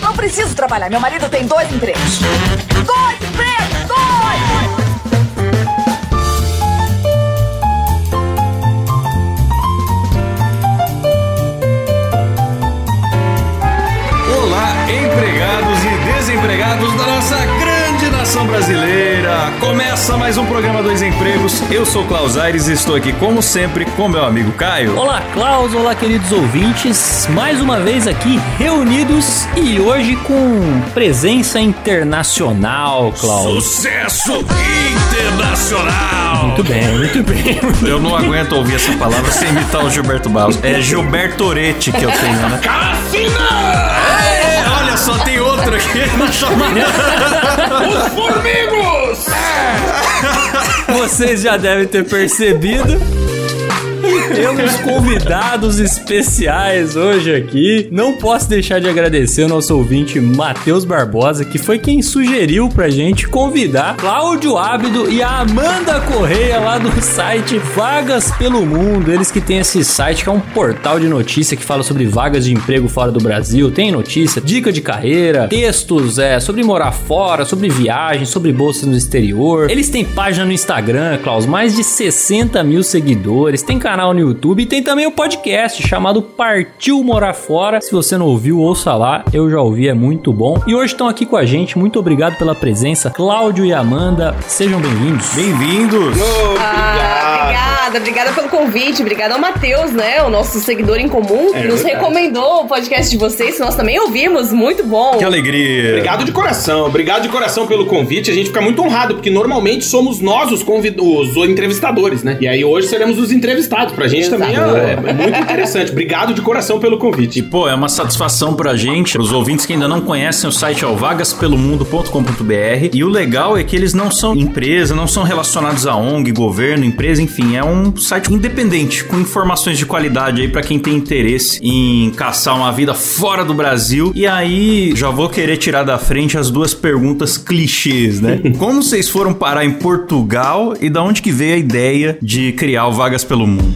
Não preciso trabalhar. Meu marido tem dois empregos. Dois empregos! Dois! Olá, empregados e desempregados da nossa grande nação brasileira. Começa mais um programa Dois Empregos. Eu sou Klaus Aires e estou aqui, como sempre, com meu amigo Caio. Olá, Klaus, olá, queridos ouvintes. Mais uma vez aqui reunidos e hoje com presença internacional, Klaus. Sucesso internacional! Muito bem, muito bem. Eu não aguento ouvir essa palavra sem imitar o Gilberto Barros. É Gilberto Orete que eu tenho, né? Olha só, tem outro aqui na chamada. Os formigos! Vocês já devem ter percebido. Temos convidados especiais hoje aqui. Não posso deixar de agradecer ao nosso ouvinte Matheus Barbosa, que foi quem sugeriu pra gente convidar Cláudio Ábido e a Amanda Correia lá do site Vagas pelo Mundo. Eles que têm esse site que é um portal de notícia que fala sobre vagas de emprego fora do Brasil. Tem notícia, dica de carreira, textos é, sobre morar fora, sobre viagem, sobre bolsas no exterior. Eles têm página no Instagram, Klaus, mais de 60 mil seguidores. Tem canal no YouTube e tem também o podcast chamado Partiu Morar Fora. Se você não ouviu, ouça lá. Eu já ouvi, é muito bom. E hoje estão aqui com a gente. Muito obrigado pela presença, Cláudio e Amanda. Sejam bem-vindos. Bem-vindos! Ah, obrigada, obrigada pelo convite. Obrigada ao Matheus, né? O nosso seguidor em comum, É que nos verdade. recomendou o podcast de vocês, que nós também ouvimos. Muito bom. Que alegria! Obrigado de coração, obrigado de coração pelo convite. A gente fica muito honrado, porque normalmente somos nós os, convid... os entrevistadores, né? E aí hoje seremos os entrevistados. Pra gente também é, é muito interessante. Obrigado de coração pelo E, convite. pô, é uma satisfação pra gente, os ouvintes que ainda não conhecem o site é o vagaspelomundo.com.br. E o legal é que eles não são empresa, não são relacionados a ONG, governo, empresa, enfim, é um site independente, com informações de qualidade aí pra quem tem interesse em caçar uma vida fora do Brasil. E aí, já vou querer tirar da frente as duas perguntas clichês, né? Como vocês foram parar em Portugal e da onde que veio a ideia de criar o Vagas pelo Mundo?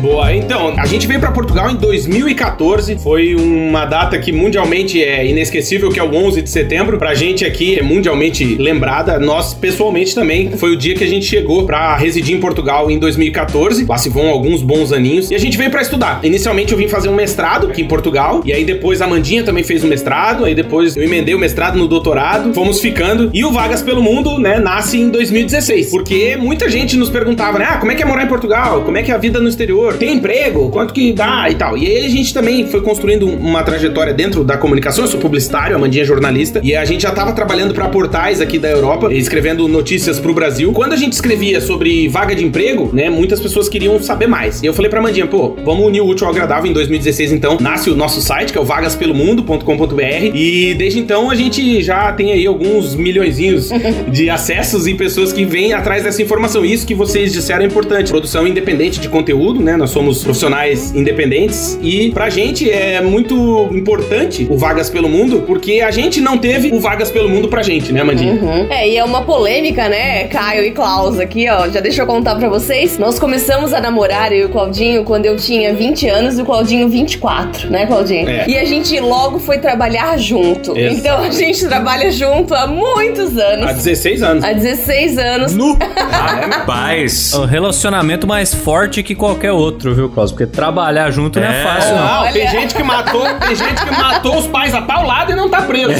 Boa, então, a gente veio pra Portugal em 2014. Foi uma data que mundialmente é inesquecível, que é o 11 de setembro. Pra gente aqui é mundialmente lembrada. Nós, pessoalmente, também. Foi o dia que a gente chegou pra residir em Portugal em 2014. Lá se vão alguns bons aninhos. E a gente veio pra estudar. Inicialmente eu vim fazer um mestrado aqui em Portugal. E aí depois a Mandinha também fez um mestrado. Aí depois eu emendei o mestrado no doutorado. Fomos ficando. E o Vagas pelo Mundo, né, nasce em 2016. Porque muita gente nos perguntava, né? Ah, como é que é morar em Portugal? Como é que é a vida no exterior? Tem emprego? Quanto que dá e tal? E aí a gente também foi construindo uma trajetória dentro da comunicação. Eu sou publicitário, a Mandinha é jornalista. E a gente já tava trabalhando para portais aqui da Europa, escrevendo notícias pro Brasil. Quando a gente escrevia sobre vaga de emprego, né? Muitas pessoas queriam saber mais. E eu falei pra Mandinha, pô, vamos unir o útil ao agradável. Em 2016, então, nasce o nosso site, que é o vagaspelomundo.com.br. E desde então a gente já tem aí alguns milhõezinhos de acessos e pessoas que vêm atrás dessa informação. Isso que vocês disseram é importante. Produção independente de conteúdo, né? Nós somos profissionais independentes e pra gente é muito importante o Vagas pelo Mundo, porque a gente não teve o Vagas pelo Mundo pra gente, né, Mandinha? Uhum. É, e é uma polêmica, né, Caio e Klaus aqui, ó. Já deixa eu contar pra vocês. Nós começamos a namorar, eu e o Claudinho, quando eu tinha 20 anos e o Claudinho 24, né, Claudinho? É. E a gente logo foi trabalhar junto. Exato. Então a gente trabalha junto há muitos anos. Há 16 anos. Há 16 anos. Nu! Rapaz! O relacionamento mais forte que qualquer outro, viu, Klaus? Porque trabalhar junto não é É. fácil, não. Não, tem gente que matou, tem gente que matou os pais a paulada e não tá preso.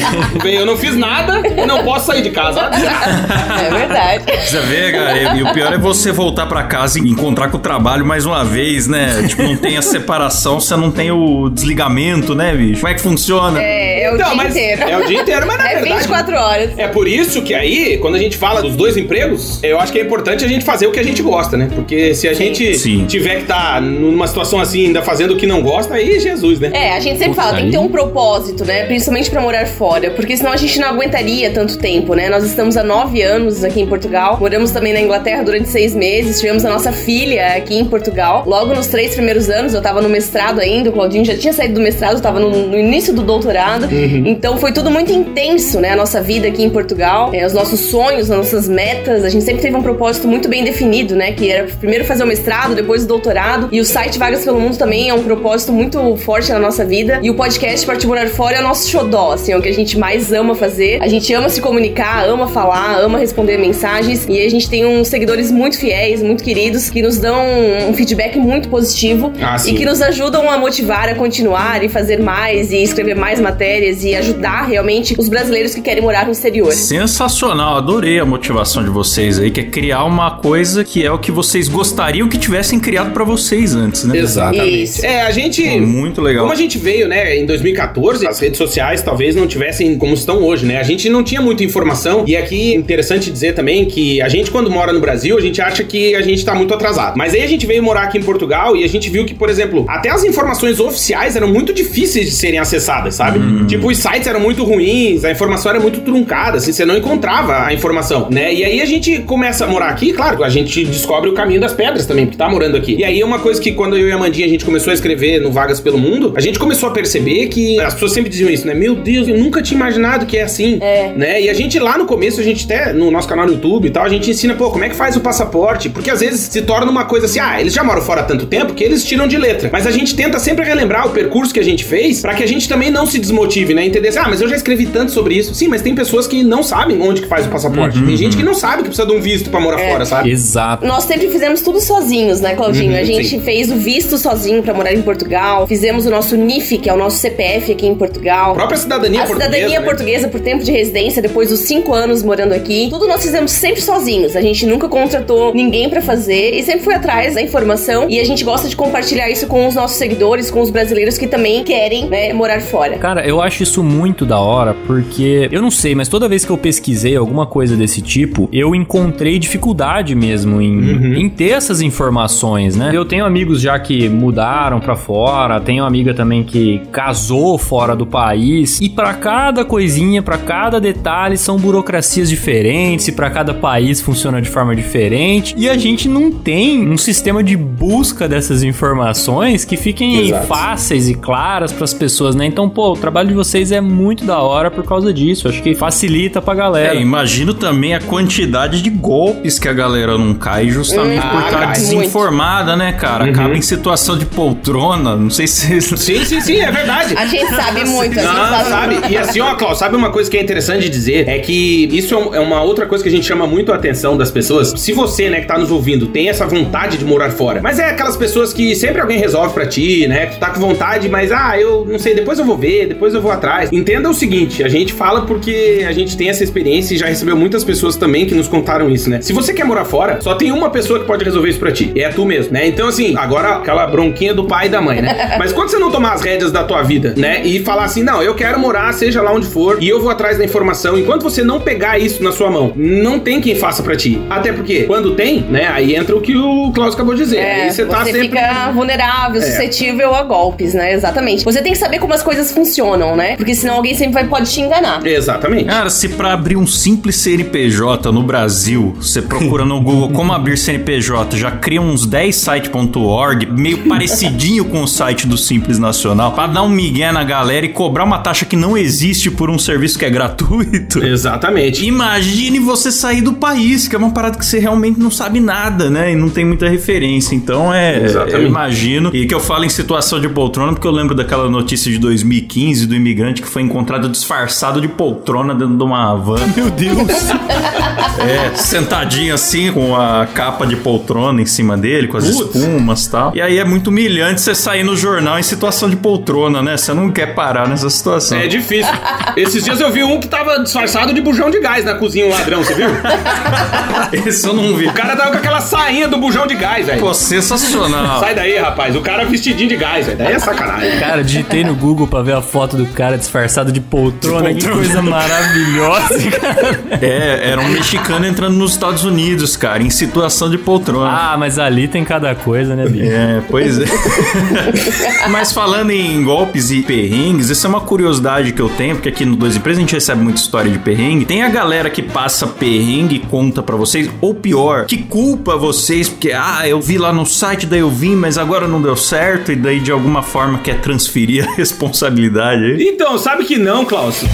Eu não fiz nada e não posso sair de casa. É verdade. Você vê, cara, e, e o pior é você voltar pra casa e encontrar com o trabalho mais uma vez, né? Tipo, não tem a separação, você não tem o desligamento, né, bicho? Como é que funciona? É, é o Então, dia inteiro. é o dia inteiro, mas na É verdade 24 horas. É por isso que aí, quando a gente fala dos dois empregos, eu acho que é importante a gente fazer o que a gente gosta, né? Porque se a gente Sim. tiver que estar numa situação assim, ainda fazendo o que não gosta, aí Jesus, né? É, a gente sempre Puta, fala, tem que ter aí- um propósito, né? Principalmente pra morar fora, porque senão a gente não aguentaria tanto tempo, né? Nós estamos há nove anos aqui em Portugal, moramos também na Inglaterra durante seis meses, tivemos a nossa filha aqui em Portugal. Logo nos três primeiros anos, eu tava no mestrado ainda, o Claudinho já tinha saído do mestrado, eu tava no, no início do doutorado. Então foi tudo muito intenso, né? A nossa vida aqui em Portugal, é, os nossos sonhos, as nossas metas. A gente sempre teve um propósito muito bem definido, né? Que era primeiro fazer o mestrado, depois o doutorado. E o site Vagas pelo Mundo também é um propósito muito forte na nossa vida. E o podcast Partir Morar Fora é o nosso xodó, assim, é o que a gente mais ama fazer. A gente ama se comunicar, ama falar, ama responder mensagens. E a gente tem uns seguidores muito fiéis, muito queridos, que nos dão um feedback muito positivo Ah, sim. e que nos ajudam a motivar a continuar e fazer mais e escrever mais matérias e ajudar realmente os brasileiros que querem morar no exterior. Sensacional, adorei a motivação de vocês aí, que é criar uma coisa que é o que vocês gostariam que tivessem criado pra vocês antes, né? Exatamente. Isso. É, a gente. Pô, Muito legal. Como a gente veio, né, em 2014, as redes sociais talvez não tivessem como estão hoje, né? A gente não tinha muita informação. E aqui, interessante dizer também que a gente, quando mora no Brasil, a gente acha que a gente tá muito atrasado. Mas aí a gente veio morar aqui em Portugal e a gente viu que, por exemplo, até as informações oficiais eram muito difíceis de serem acessadas, sabe? Tipo, os sites eram muito ruins, a informação era muito truncada, assim, você não encontrava a informação, né? E aí a gente começa a morar aqui, claro, a gente descobre o caminho das pedras também, porque tá morando aqui. E aí é uma coisa que quando eu e a Mandinha a gente começou a escrever no Vagas pelo Mundo, a gente começou a perceber que as pessoas sempre diziam isso, né? Meu Deus, eu nunca tinha imaginado que é assim, É. né? E a gente lá no começo, a gente até no nosso canal no YouTube e tal, a gente ensina, pô, como é que faz o passaporte? Porque às vezes se torna uma coisa assim, ah, eles já moram fora há tanto tempo que eles tiram de letra. Mas a gente tenta sempre relembrar o percurso que a gente fez pra que a gente também não se desmotive, né? Entender assim, ah, mas eu já escrevi tanto sobre isso. Sim, mas tem pessoas que não sabem onde que faz o passaporte. Tem gente que não sabe que precisa de um visto pra morar É. fora, sabe? Exato. Nós sempre fizemos tudo sozinhos, né, Claudinho? Uhum, a gente sim. fez o visto sozinho pra morar em Portugal, fizemos o nosso NIF, que é o nosso CPF aqui em Portugal. A própria cidadania a portuguesa. cidadania né? portuguesa por tempo de residência, depois dos cinco anos morando aqui. Tudo nós fizemos sempre sozinhos. A gente nunca contratou ninguém pra fazer e sempre foi atrás da informação. E a gente gosta de compartilhar isso com os nossos seguidores, com os brasileiros que também querem né, morar fora. Cara, eu acho isso muito da hora, porque eu não sei, mas toda vez que eu pesquisei alguma coisa desse tipo, eu encontrei dificuldade mesmo em, em ter essas informações, né? Eu tenho amigos já que mudaram pra fora, tenho amiga também que casou fora do país, e pra cada coisinha, pra cada detalhe, são burocracias diferentes, e pra cada país funciona de forma diferente, e a gente não tem um sistema de busca dessas informações que fiquem Exato. fáceis e claras pras pessoas, né? Então, pô, o trabalho de vocês é muito da hora por causa disso. Acho que facilita pra galera. É, imagino também a quantidade de golpes que a galera não cai justamente Hum, por ah, estar desinformada, né, cara? Acaba em situação de poltrona. Não sei se. Sim, sim, sim, é verdade. A gente sabe muito, a gente Não, sabe, sabe? E assim, ó, Klaus, sabe uma coisa que é interessante de dizer? É que isso é é uma outra coisa que a gente chama muito a atenção das pessoas. Se você, né, que tá nos ouvindo, tem essa vontade de morar fora, mas é aquelas pessoas que sempre alguém resolve pra ti, né? Que tu tá com vontade, mas ah, eu não sei, depois eu vou ver, depois eu vou atrás. Entenda o seguinte, a gente fala porque a gente tem essa experiência e já recebeu muitas pessoas também que nos contaram isso, né? Se você quer morar fora, só tem uma pessoa que pode resolver isso pra ti. E é tu mesmo, né? Então, assim, agora aquela bronquinha do pai e da mãe, né? Mas quando você não tomar as rédeas da tua vida, né? E falar assim, não, eu quero morar, seja lá onde for, e eu vou atrás da informação. Enquanto você não pegar isso na sua mão, não tem quem faça pra ti. Até porque, quando tem, né? Aí entra o que o Klaus acabou de dizer. É, aí você tá sempre. fica vulnerável, É. suscetível a golpes, né? Exatamente. Você tem que saber como as coisas funcionam, né? Porque senão alguém sempre vai, pode te enganar. Exatamente. Cara, se pra abrir um simples CNPJ no Brasil, você procura no Google como abrir CNPJ, já cria uns 10site.org, meio parecidinho com o site do Simples Nacional, pra dar um migué na galera e cobrar uma taxa que não existe por um serviço que é gratuito. Exatamente. Imagine você sair do país, que é uma parada que você realmente não sabe nada, né? E não tem muita referência. Então é. Exatamente. Eu imagino. E que eu falo em situação de poltrona, porque eu lembro daquela notícia de 2015 do imigrante que foi encontrado disfarçado de poltrona dentro de uma van. Meu Deus. É, sentadinho assim, com a capa de poltrona em cima dele, com as Putz. Espumas e tal. E aí é muito humilhante você sair no jornal em situação de poltrona, né? Você não quer parar nessa situação. É difícil. Esses dias eu vi um que tava disfarçado de bujão de gás na cozinha, um ladrão, você viu? Esse eu não vi. O cara tava com aquela sainha do bujão de gás, velho. Pô, sensacional. Sai daí, rapaz. O cara vestidinho de gás, velho. Daí é sacanagem. Cara, digitei no Google pra ver a foto do cara disfarçado de poltrona. De Que poltrona. coisa maravilhosa, cara. É, era um mexicano entrando nos Estados Unidos, cara, em situação de poltrona. Ah, mas ali tem cada coisa, né? sabia. É, pois é. Mas falando em golpes e perrengues, essa é uma curiosidade que eu tenho, porque aqui no Dois Empresas a gente recebe muita história de perrengue. Tem a galera que passa perrengue e conta pra vocês, ou pior, que culpa vocês, porque, ah, eu vi lá no site, daí eu vim, mas agora não deu certo, e daí de alguma forma quer transferir a responsabilidade aí. Então, sabe que não, Klaus?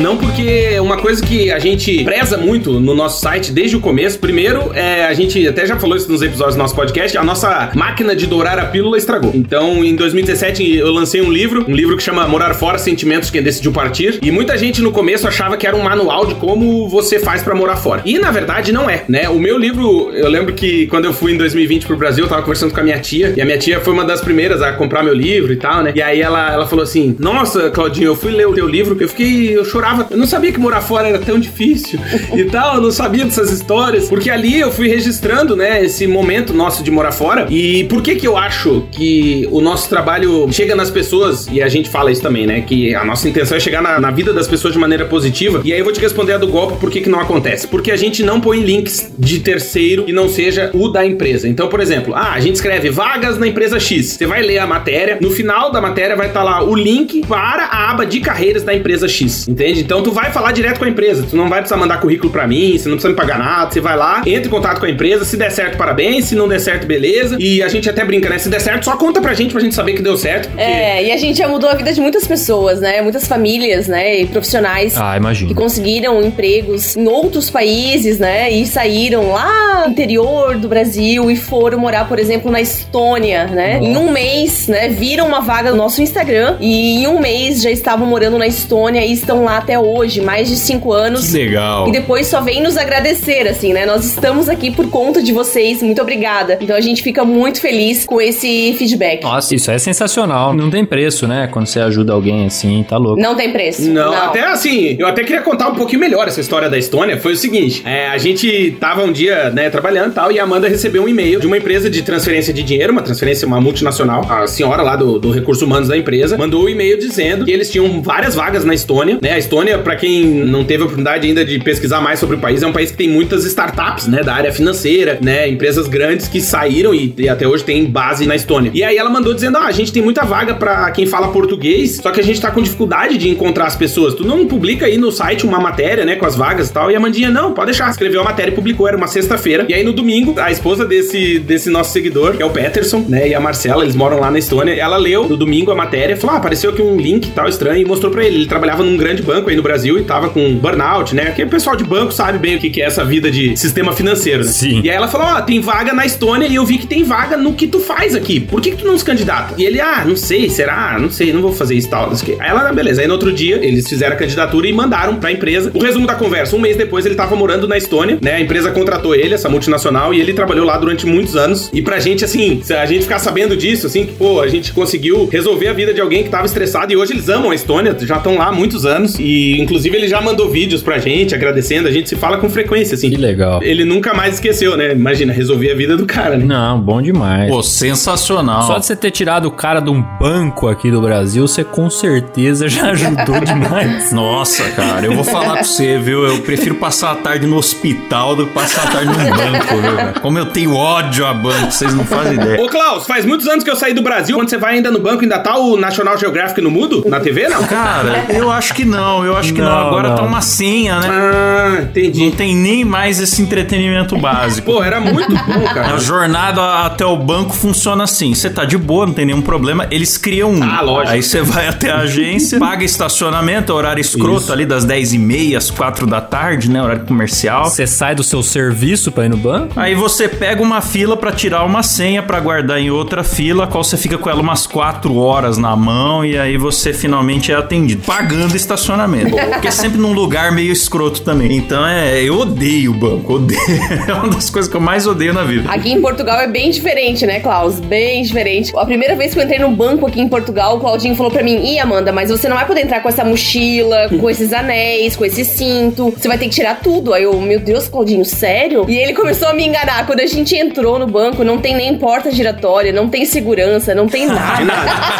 Não porque uma coisa que a gente preza muito no nosso site desde o começo, primeiro, é, a gente até já falou isso nos episódios do nosso podcast, a nossa máquina de dourar a pílula estragou. Então, em 2017, eu lancei um livro, um livro que chama Morar Fora, Sentimentos Quem Decidiu Partir, e muita gente no começo achava que era um manual de como você faz pra morar fora. E, na verdade, não é, né? O meu livro, eu lembro que quando eu fui em 2020 pro Brasil, eu tava conversando com a minha tia, e a minha tia foi uma das primeiras a comprar meu livro e tal, né? E aí ela, ela falou assim, nossa, Claudinho, eu fui ler o teu livro, eu fiquei, eu chorava, eu não sabia que morar fora era tão difícil e tal, eu não sabia dessas histórias, porque ali eu fui registrando, né, esse momento nosso de morar fora. E por que que eu acho que o nosso trabalho chega nas pessoas, e a gente fala isso também, né, que a nossa intenção é chegar na, na vida das pessoas de maneira positiva. E aí eu vou te responder a do golpe por que que não acontece. Porque a gente não põe links de terceiro que não seja o da empresa. Então, por exemplo, ah, a gente escreve vagas na empresa X. Você vai ler a matéria, no final da matéria vai estar lá o link para a aba de carreiras da empresa X. Entende? Então tu vai falar direto com a empresa. Tu não vai precisar mandar currículo pra mim, você não precisa me pagar nada. Você vai lá, entra em contato com a empresa. Se der certo, parabéns. Se não der certo, beleza. E a gente até brinca, né? Se der certo, só conta pra gente pra gente saber que deu certo. Porque... É, e a gente já mudou a vida de muitas pessoas, né? Muitas famílias, né? E profissionais Ah, imagino. que conseguiram empregos em outros países, né? E saíram lá no interior do Brasil e foram morar, por exemplo, na Estônia, né? Em um mês, né? Viram uma vaga no nosso Instagram e em um mês já estavam morando na Estônia e estão lá até hoje, mais de cinco anos. Que legal. E depois só vem nos agradecer, assim, né? Nós estamos aqui por conta de vocês, muito obrigada. Então a gente fica muito feliz com esse feedback. Nossa, isso é sensacional. Não tem preço, né? Quando você ajuda alguém assim, tá louco. Não tem preço. Não, até assim, eu até queria contar um pouquinho melhor essa história da Estônia. Foi o seguinte: é, a gente tava um dia, né, trabalhando e tal, e a Amanda recebeu um e-mail de uma empresa de transferência de dinheiro, uma transferência, uma multinacional. A senhora lá do, do Recursos Humanos da empresa mandou um e-mail dizendo que eles tinham várias vagas na Estônia, né? Estônia, pra quem não teve a oportunidade ainda de pesquisar mais sobre o país, é um país que tem muitas startups, né, da área financeira, né, empresas grandes que saíram e, e até hoje tem base na Estônia. E aí ela mandou dizendo: "Ah, a gente tem muita vaga pra quem fala português, só que a gente tá com dificuldade de encontrar as pessoas. Tu não publica aí no site uma matéria, né, com as vagas e tal?" E a Mandinha: "Não, pode deixar." Escreveu a matéria e publicou, era uma sexta-feira. E aí no domingo, a esposa desse desse nosso seguidor, que é o Peterson, né, e a Marcela, eles moram lá na Estônia. Ela leu no domingo a matéria, falou: "Ah, apareceu aqui um link tal estranho" e mostrou pra ele. Ele trabalhava num grande banco aí no Brasil e tava com burnout, né? Porque o pessoal de banco sabe bem o que que é essa vida de sistema financeiro. né? Sim. E aí ela falou: Ó, tem vaga na Estônia e eu vi que tem vaga no que tu faz aqui. Por que, que tu não se candidata? E ele, ah, não sei, será? Não sei, não vou fazer isso tal. não sei. Aí ela, "Ah, beleza. Aí no outro dia, eles fizeram a candidatura e mandaram pra empresa. O resumo da conversa: um mês depois ele tava morando na Estônia, né? A empresa contratou ele, essa multinacional, e ele trabalhou lá durante muitos anos. E pra gente, assim, se a gente ficar sabendo disso, assim, que, pô, a gente conseguiu resolver a vida de alguém que tava estressado e hoje eles amam a Estônia, já estão lá há muitos anos. E inclusive ele já mandou vídeos pra gente agradecendo. A gente se fala com frequência, assim. Que legal. Ele nunca mais esqueceu, né? Imagina, resolver a vida do cara, né? Não, bom demais. Pô, sensacional. Só de você ter tirado o cara de um banco aqui do Brasil, você com certeza já ajudou demais. Nossa, cara, eu vou falar pra você, viu? Eu prefiro passar a tarde no hospital do que passar a tarde num banco, viu? cara? Como eu tenho ódio a banco, vocês não fazem ideia. Ô, Klaus, faz muitos anos que eu saí do Brasil. Quando você vai ainda no banco, ainda tá o National Geographic no mudo? Na TV, não? Cara, eu acho que não, eu acho que não. Não, Agora não. tá uma senha, né? Ah, Não entendi. tem nem mais esse entretenimento básico. Pô, era muito bom, cara. A jornada até o banco funciona assim. Você tá de boa, não tem nenhum problema. Eles criam um. Ah, lógico. Aí você vai até a agência, paga estacionamento, horário escroto Isso. ali das 10h30 às 4 da tarde, né? Horário comercial. Você sai do seu serviço pra ir no banco? Aí você pega uma fila pra tirar uma senha pra guardar em outra fila, a qual você fica com ela umas 4 horas na mão e aí você finalmente é atendido, pagando estacionamento. Porque é sempre num lugar meio escroto também. Então é, eu odeio o banco, odeio. É uma das coisas que eu mais odeio na vida. Aqui em Portugal é bem diferente, né, Klaus? Bem diferente. A primeira vez que eu entrei no banco aqui em Portugal, o Claudinho falou pra mim: Ih, Amanda, mas você não vai poder entrar com essa mochila, com esses anéis, com esse cinto, você vai ter que tirar tudo. Aí eu, meu Deus, Claudinho, sério? E ele começou a me enganar. Quando a gente entrou no banco, não tem nem porta giratória, não tem segurança, não tem nada.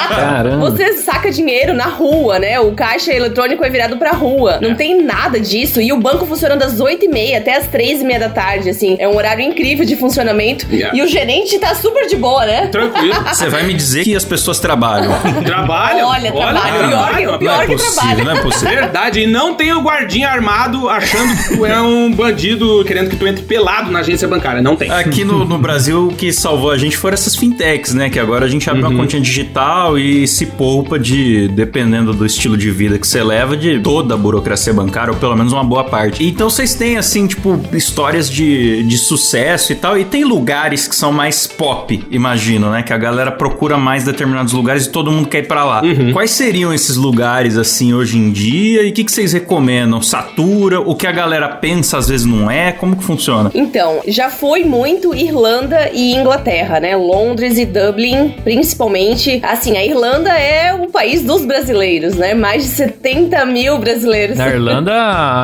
Caramba. Você saca dinheiro na rua, né? O caixa eletrônico é virado pra rua. Não tem nada disso. E o banco funciona das 8h30 até as 3h30 da tarde, assim. É um horário incrível de funcionamento. Yeah. E o gerente tá super de boa, né? Tranquilo. Você vai me dizer que as pessoas trabalham. Trabalha. Olha, trabalha. Pior que- trabalha. pior não é que possível, trabalha. não é possível. Verdade, e não tem o guardinha armado achando que tu é um bandido querendo que tu entre pelado na agência bancária. Não tem. Aqui no, no Brasil, o que salvou a gente foram essas fintechs, né? Que agora a gente abre Uhum. uma continha digital e se poupa de, dependendo do estilo de vida que você leva, de toda a burocracia bancária, ou pelo menos uma boa parte. Então vocês têm, assim, tipo, histórias de, de sucesso e tal. E tem lugares que são mais pop, imagino, né? Que a galera procura mais determinados lugares e todo mundo quer ir pra lá. Uhum. Quais seriam esses lugares, assim, hoje em dia? E o que, que vocês recomendam? Satura? O que a galera pensa às vezes não é? Como que funciona? Então, já foi muito Irlanda e Inglaterra, né? Londres e Dublin, principalmente. Assim, a Irlanda é o país dos brasileiros, né? Mais de 70 mil brasileiros. Na Irlanda,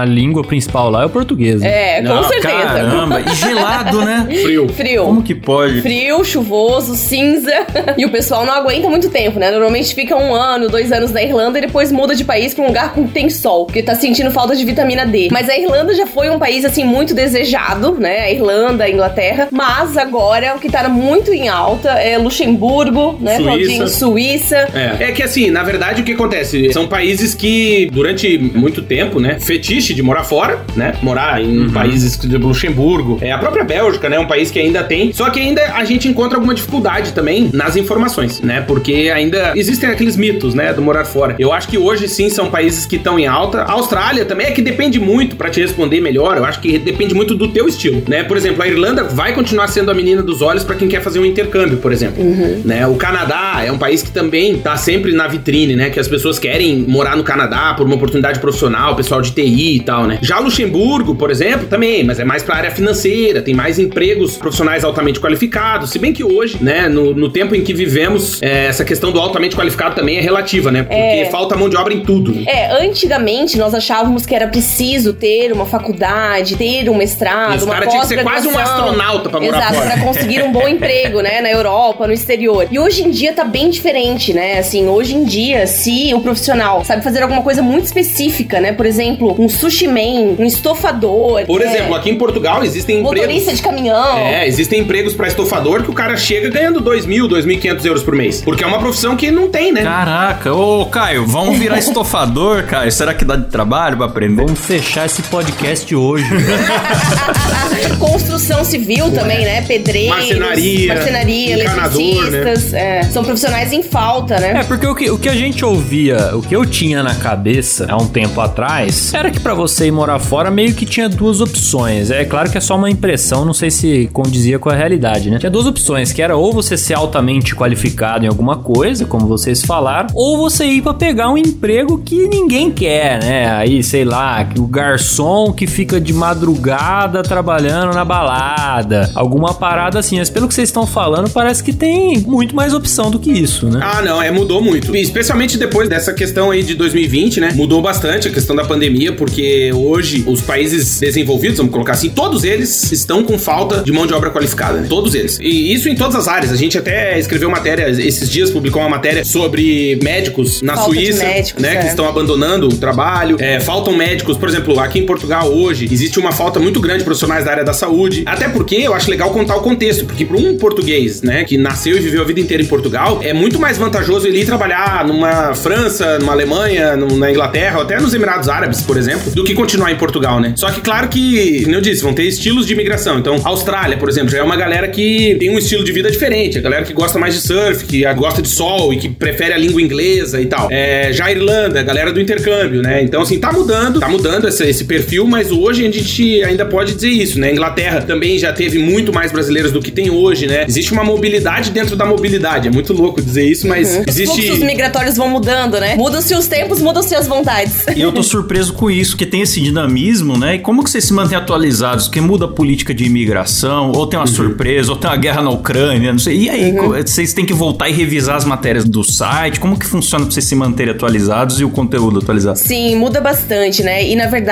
a língua principal lá é o português. né? É, com Não, certeza. Caramba, e gelado, né? Frio. Frio. Como que pode? Frio, chuvoso, cinza. E o pessoal não aguenta muito tempo, né? Normalmente fica um ano, dois anos na Irlanda e depois muda de país pra um lugar com que tem sol, porque tá sentindo falta de vitamina D. Mas a Irlanda já foi um país, assim, muito desejado, né? A Irlanda, a Inglaterra. Mas agora o que tá muito em alta é Luxemburgo, né? Suíça. Claudinho? Suíça. É. é que assim, na verdade, o que acontece? São países que, durante muito tempo, né? Fetiche de morar fora, né? Morar em países de Luxemburgo. É a própria Bélgica, né? Um país que ainda tem. Só que ainda a gente encontra alguma dificuldade também nas informações, né? Porque ainda existem aqueles mitos, né? Do morar fora. Eu acho que hoje sim são países que estão em alta. A Austrália também é que depende muito, pra te responder melhor. Eu acho que depende muito do teu estilo, né? Por exemplo, a Irlanda vai continuar sendo a menina dos olhos pra quem quer fazer um intercâmbio, por exemplo. Né? O Canadá é um país que também tá sempre na vitrine, né? Que as pessoas querem morar no Canadá por uma oportunidade profissional, pessoal de TI e tal, né? Já Luxemburgo, por exemplo, também, mas é mais pra área financeira, tem mais empregos profissionais altamente qualificados. Se bem que hoje, né, no, no tempo em que vivemos, é, essa questão do altamente qualificado também é relativa, né? Porque É. falta mão de obra em tudo. É, antigamente nós achávamos que era preciso ter uma faculdade, ter um mestrado, o uma cara tinha que ser quase um astronauta pra morar Exato, fora. pra conseguir um bom emprego, né, na Europa, no exterior. E hoje em dia tá bem diferente, né? Assim, hoje em dia, se o profissional sabe fazer alguma coisa muito específica, né? Por exemplo, um sushi man, um estofador. Por é, exemplo, aqui em Portugal existem empregos. motorista de caminhão. É, existem empregos pra estofador que o cara chega ganhando 2 mil, 2.500 euros por mês. Porque é uma profissão que não tem, né? Caraca, ô Caio, vamos virar estofador, Caio. Será que dá de trabalho pra aprender? Vamos fechar esse podcast hoje. Construção civil também, né? Pedreiros, Marcenaria, marcenaria encanador, eletricistas. é, são profissionais em falta, né? É, porque o que, o que a gente ouvia, o que eu tinha na cabeça há um tempo atrás, era que pra você ir morar fora meio que tinha duas opções. É claro que é só uma impressão, não sei se condizia com a realidade, né? Tinha duas opções, que era ou você ser altamente qualificado em alguma coisa, como vocês falaram, ou você ir pra pegar um emprego que ninguém quer, né? Aí, sei lá, que o garçom que fica de madrugada trabalhando na balada, alguma parada assim. Mas pelo que vocês estão falando, parece que tem muito mais opção do que isso, né? Ah, não, é, mudou muito. E Especialmente depois dessa questão aí de 2020, né? Mudou bastante a questão da pandemia, porque hoje os países desenvolvidos, vamos colocar assim, todos eles estão com falta de mão de obra qualificada, né? Todos eles. E isso em todas as áreas. A gente até escreveu matéria, esses dias publicou uma matéria sobre médicos na Falta Suíça, médicos, né? é. Que estão abandonando o trabalho. É, faltam médicos, por exemplo, aqui em Portugal hoje existe uma falta muito grande de profissionais da área da saúde. Até porque eu acho legal contar o contexto, porque para um português, né, que nasceu e viveu a vida inteira em Portugal, é muito mais vantajoso ele ir trabalhar numa França, numa Alemanha, na Inglaterra, até nos Emirados Árabes, por exemplo, do que continuar em Portugal, né? Só que claro que, como eu disse, vão ter estilos de imigração. Então, Austrália, por exemplo, já é uma galera que tem um estilo de vida diferente, a galera que gosta mais de surf, que gosta de sol e que prefere a língua inglesa e tal. É, já a Irlanda, a galera do intercâmbio, né? Então, assim, tá mudando, tá mudando esse, esse perfil, mas hoje a gente ainda pode dizer isso, né? A Inglaterra também já teve muito mais brasileiros do que tem hoje, né? Existe uma mobilidade dentro da mobilidade. É muito louco dizer isso, mas Os existe. fluxos migratórios vão mudando, né? Mudam-se os tempos, mudam-se as vontades. E eu tô surpreso com isso, que tem esse dinamismo, né? E como que vocês se mantêm atualizados? Porque muda a política de imigração, ou tem uma surpresa, ou tem uma guerra na Ucrânia, não sei. E aí, co- vocês têm que voltar e revisar as matérias do site? Como que funciona pra vocês se manterem atualizados e o conteúdo atualizado? Sim, muda bastante, né? E na verdade,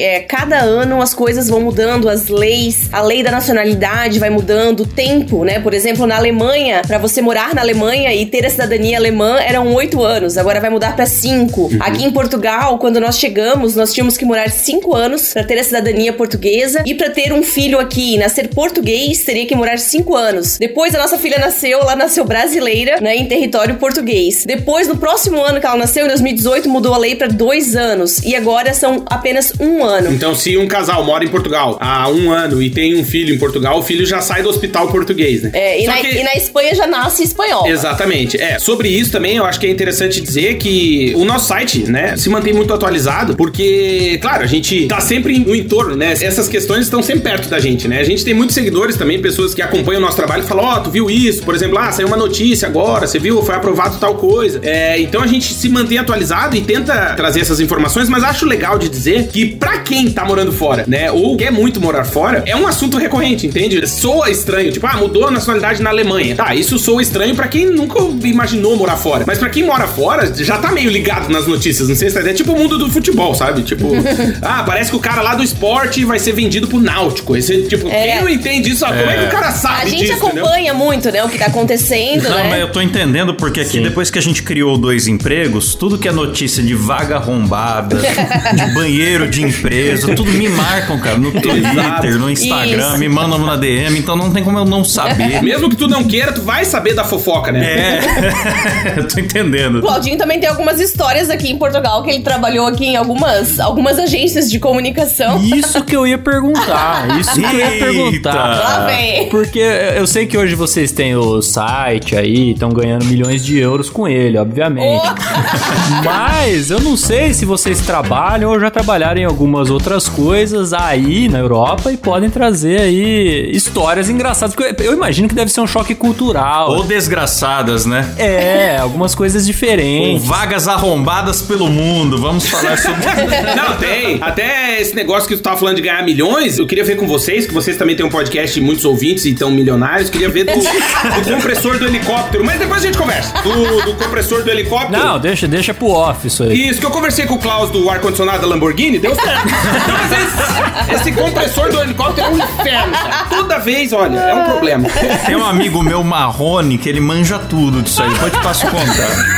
é, cada ano as coisas vão mudando, as leis, a lei da nacionalidade vai mudando, o tempo, né? Por exemplo, na Alemanha, para você morar na Alemanha e ter a cidadania alemã eram oito anos, agora vai mudar para cinco. Uhum. Aqui em Portugal, quando nós chegamos, nós tínhamos que morar cinco anos para ter a cidadania portuguesa e para ter um filho aqui, nascer português, teria que morar cinco anos. Depois a nossa filha nasceu, ela nasceu brasileira, né, em território português. Depois, no próximo ano que ela nasceu, em 2018, mudou a lei para dois anos e agora são apenas um ano. Então, se um casal mora em Portugal há um ano e tem um filho em Portugal, o filho já sai do hospital português, né? É, e, na, que... e na Espanha já nasce espanhol. Exatamente. É, sobre isso também eu acho que é interessante dizer que o nosso site, né, se mantém muito atualizado, porque, claro, a gente tá sempre no entorno, né? Essas questões estão sempre perto da gente, né? A gente tem muitos seguidores também, pessoas que acompanham o nosso trabalho e falam, ó, oh, tu viu isso? Por exemplo, ah, saiu uma notícia agora, você viu? Foi aprovado tal coisa. É, então a gente se mantém atualizado e tenta trazer essas informações, mas acho legal de dizer que para quem tá morando fora, né, ou quer muito morar fora, é um assunto recorrente, entende? Soa estranho, tipo, ah, mudou a nacionalidade na Alemanha. Tá, isso soa estranho para quem nunca imaginou morar fora. Mas para quem mora fora, já tá meio ligado nas notícias, não sei se tá É tipo o mundo do futebol, sabe? Tipo, ah, parece que o cara lá do esporte vai ser vendido pro Náutico. Esse, tipo, é. quem não entende isso, é. como é que o cara sabe A gente disso, acompanha entendeu? muito, né, o que tá acontecendo, Não, né? mas eu tô entendendo porque aqui, Sim. depois que a gente criou dois empregos, tudo que é notícia de vaga arrombada, de banheiro de empresa, tudo me marcam, cara, no Twitter, no Instagram, Isso. me mandam na DM, então não tem como eu não saber. Mesmo que tu não queira, tu vai saber da fofoca, né? É. eu tô entendendo. O Claudinho também tem algumas histórias aqui em Portugal que ele trabalhou aqui em algumas, algumas agências de comunicação. Isso que eu ia perguntar. Isso que eu ia perguntar. Lá vem. Porque eu sei que hoje vocês têm o site aí, estão ganhando milhões de euros com ele, obviamente. Oh. Mas eu não sei se vocês trabalham ou já trabalharam em algumas outras coisas aí na Europa e podem trazer aí histórias engraçadas. Porque eu imagino que deve ser um choque cultural. Ou desgraçadas, né? É, algumas coisas diferentes. Ou vagas arrombadas pelo mundo. Vamos falar sobre. não, tem. Até esse negócio que tu tava falando de ganhar milhões, eu queria ver com vocês, que vocês também têm um podcast e muitos ouvintes e estão milionários. Queria ver do, do, compressor do helicóptero. Mas depois a gente conversa. Do, do compressor do helicóptero. Não, deixa, deixa pro off isso aí. Isso, que eu conversei com o Klaus do ar-condicionado da Lamborghini, deu certo. Então, esse, esse, compressor do helicóptero é um inferno, cara. Toda vez, olha, é um problema. Tem um amigo meu, Marrone, que ele manja tudo disso aí. Depois eu te passo contar.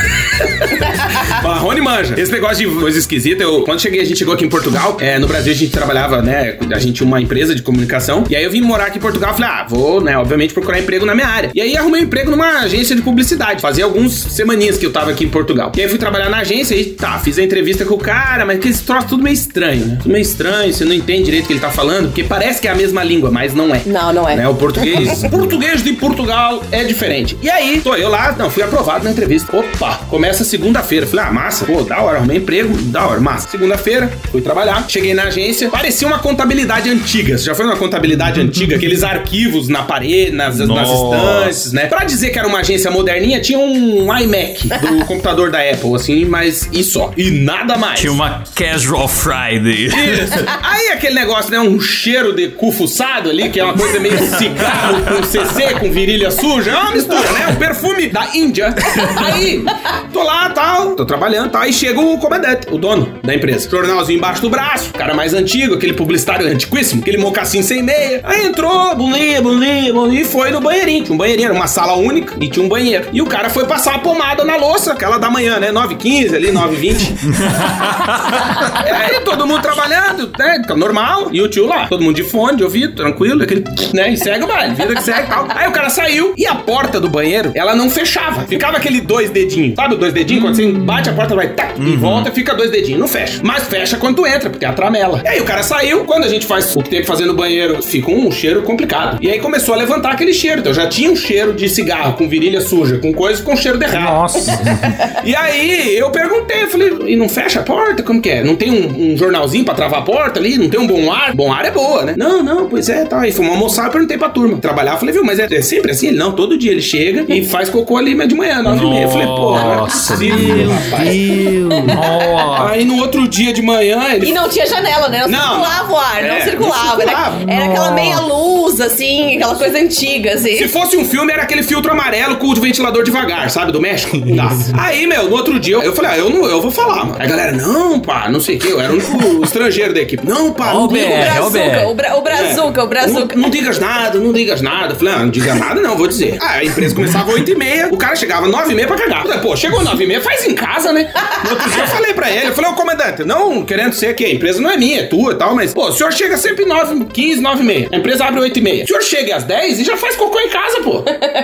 Marrone manja. Esse negócio de coisa esquisita, eu, quando cheguei, a gente chegou aqui em Portugal, é, no Brasil a gente trabalhava, né, a gente tinha uma empresa de comunicação, e aí eu vim morar aqui em Portugal, falei, ah, vou, né, obviamente procurar emprego na minha área. E aí arrumei um emprego numa agência de publicidade, fazia alguns semaninhas que eu tava aqui em Portugal. E aí fui trabalhar na agência e tá, fiz a entrevista com o cara, mas que esse troço tudo meio estranho, né? Tudo meio estranho, você não entende direito o que ele tá falando, porque parece que é a mesma língua, mas não é. Não, não é. Né? O português, o português de Portugal é diferente. E aí, tô eu lá, não, fui aprovado na entrevista. Opa, começa segunda-feira. Falei, ah, massa, pô, da hora, arrumei emprego, da hora, massa. Segunda-feira, fui trabalhar, cheguei na agência, parecia uma contabilidade antiga. Você já foi uma contabilidade antiga, aqueles arquivos na parede, nas, nas estantes, né? Pra dizer que era uma agência moderninha, tinha um iMac do computador da Apple, assim, mas e só. E nada mais. Tinha uma Casual Friday. Isso. Aí aquele negócio, né? Um cheiro de cu fuçado ali, que é uma coisa meio cigarro com CC, com virilha suja. É uma mistura, né? Um perfume da Índia. Aí, tô lá, tal, tô trabalhando, tal. Aí chega o comandante, o dono da empresa. Jornalzinho embaixo do braço, cara mais antigo, aquele publicitário antiquíssimo, aquele mocassim sem meia. Aí entrou, bolinha, bolinha, bolinha, e foi no banheirinho. Tinha um banheirinho, era uma sala única e tinha um banheiro. E o cara foi passar uma pomada na louça, aquela da manhã, né? 9h15 ali, 9h20. aí todo mundo trabalhando, né? Normal. E o tio lá, todo mundo de fone, de ouvido, tranquilo, aquele, né? E segue o baile, vida que segue e tal. Aí o cara saiu e a porta do banheiro, ela não fechava. Ficava aquele dois dedinhos. Sabe o dois dedinhos? Quando você bate a porta, vai tá, uhum. e volta, fica dois dedinhos. Não fecha. Mas fecha quando tu entra, porque é a tramela. E aí o cara saiu. Quando a gente faz o que tem que fazer no banheiro, fica um cheiro complicado. E aí começou a levantar aquele cheiro. Então já tinha um cheiro de cigarro com virilha suja, com coisa com cheiro de errado. Nossa. e aí eu perguntei, falei, e não fecha a porta? Como que é? Não tem um, um jornalzinho pra travar a porta ali? Não tem um bom ar? Bom ar é boa, né? Não, não, pois é, tá. Aí fomos almoçar e perguntei pra turma. Trabalhar, falei, viu, mas é, é, sempre assim? Ele, não, todo dia ele chega e faz cocô ali de manhã, nove e meia. Eu falei, porra, não Nossa, meu rapaz. Deus. Nossa. Aí no outro dia de manhã, ele E não tinha janela, né? Não, Não. circulava o ar, não É, circulava. não Era- circulava. Era, aquela meia luz, assim, aquela coisa antiga, assim. Se fosse um filme, era aquele filtro amarelo com o ventilador devagar, sabe? Do México. Tá. Aí, meu, no outro dia, eu falei, ah, eu, não, eu vou falar, mano. Aí a galera, não, pá, não sei o quê. Eu era o único estrangeiro da equipe. Não, pá, não o diga- BR, ó o Brazuca, BR. o, bra, o Brazuca, o Brazuca. Não, não digas nada, não digas nada. Eu falei, ah, não diga nada, não, vou dizer. Ah, a empresa começava às 8 e meia, o cara chegava às 9 e meia pra cagar. Falei, pô, chegou às 9 e meia, faz em casa, né? No outro dia eu falei pra ele, eu falei, ô comandante, não querendo ser que a empresa não é minha, é tua e tal, mas, pô, o senhor chega sempre 9, 15, 9 e meia. A empresa abre 8 e meia. O senhor chega às 10 e já faz cocô em casa, pô.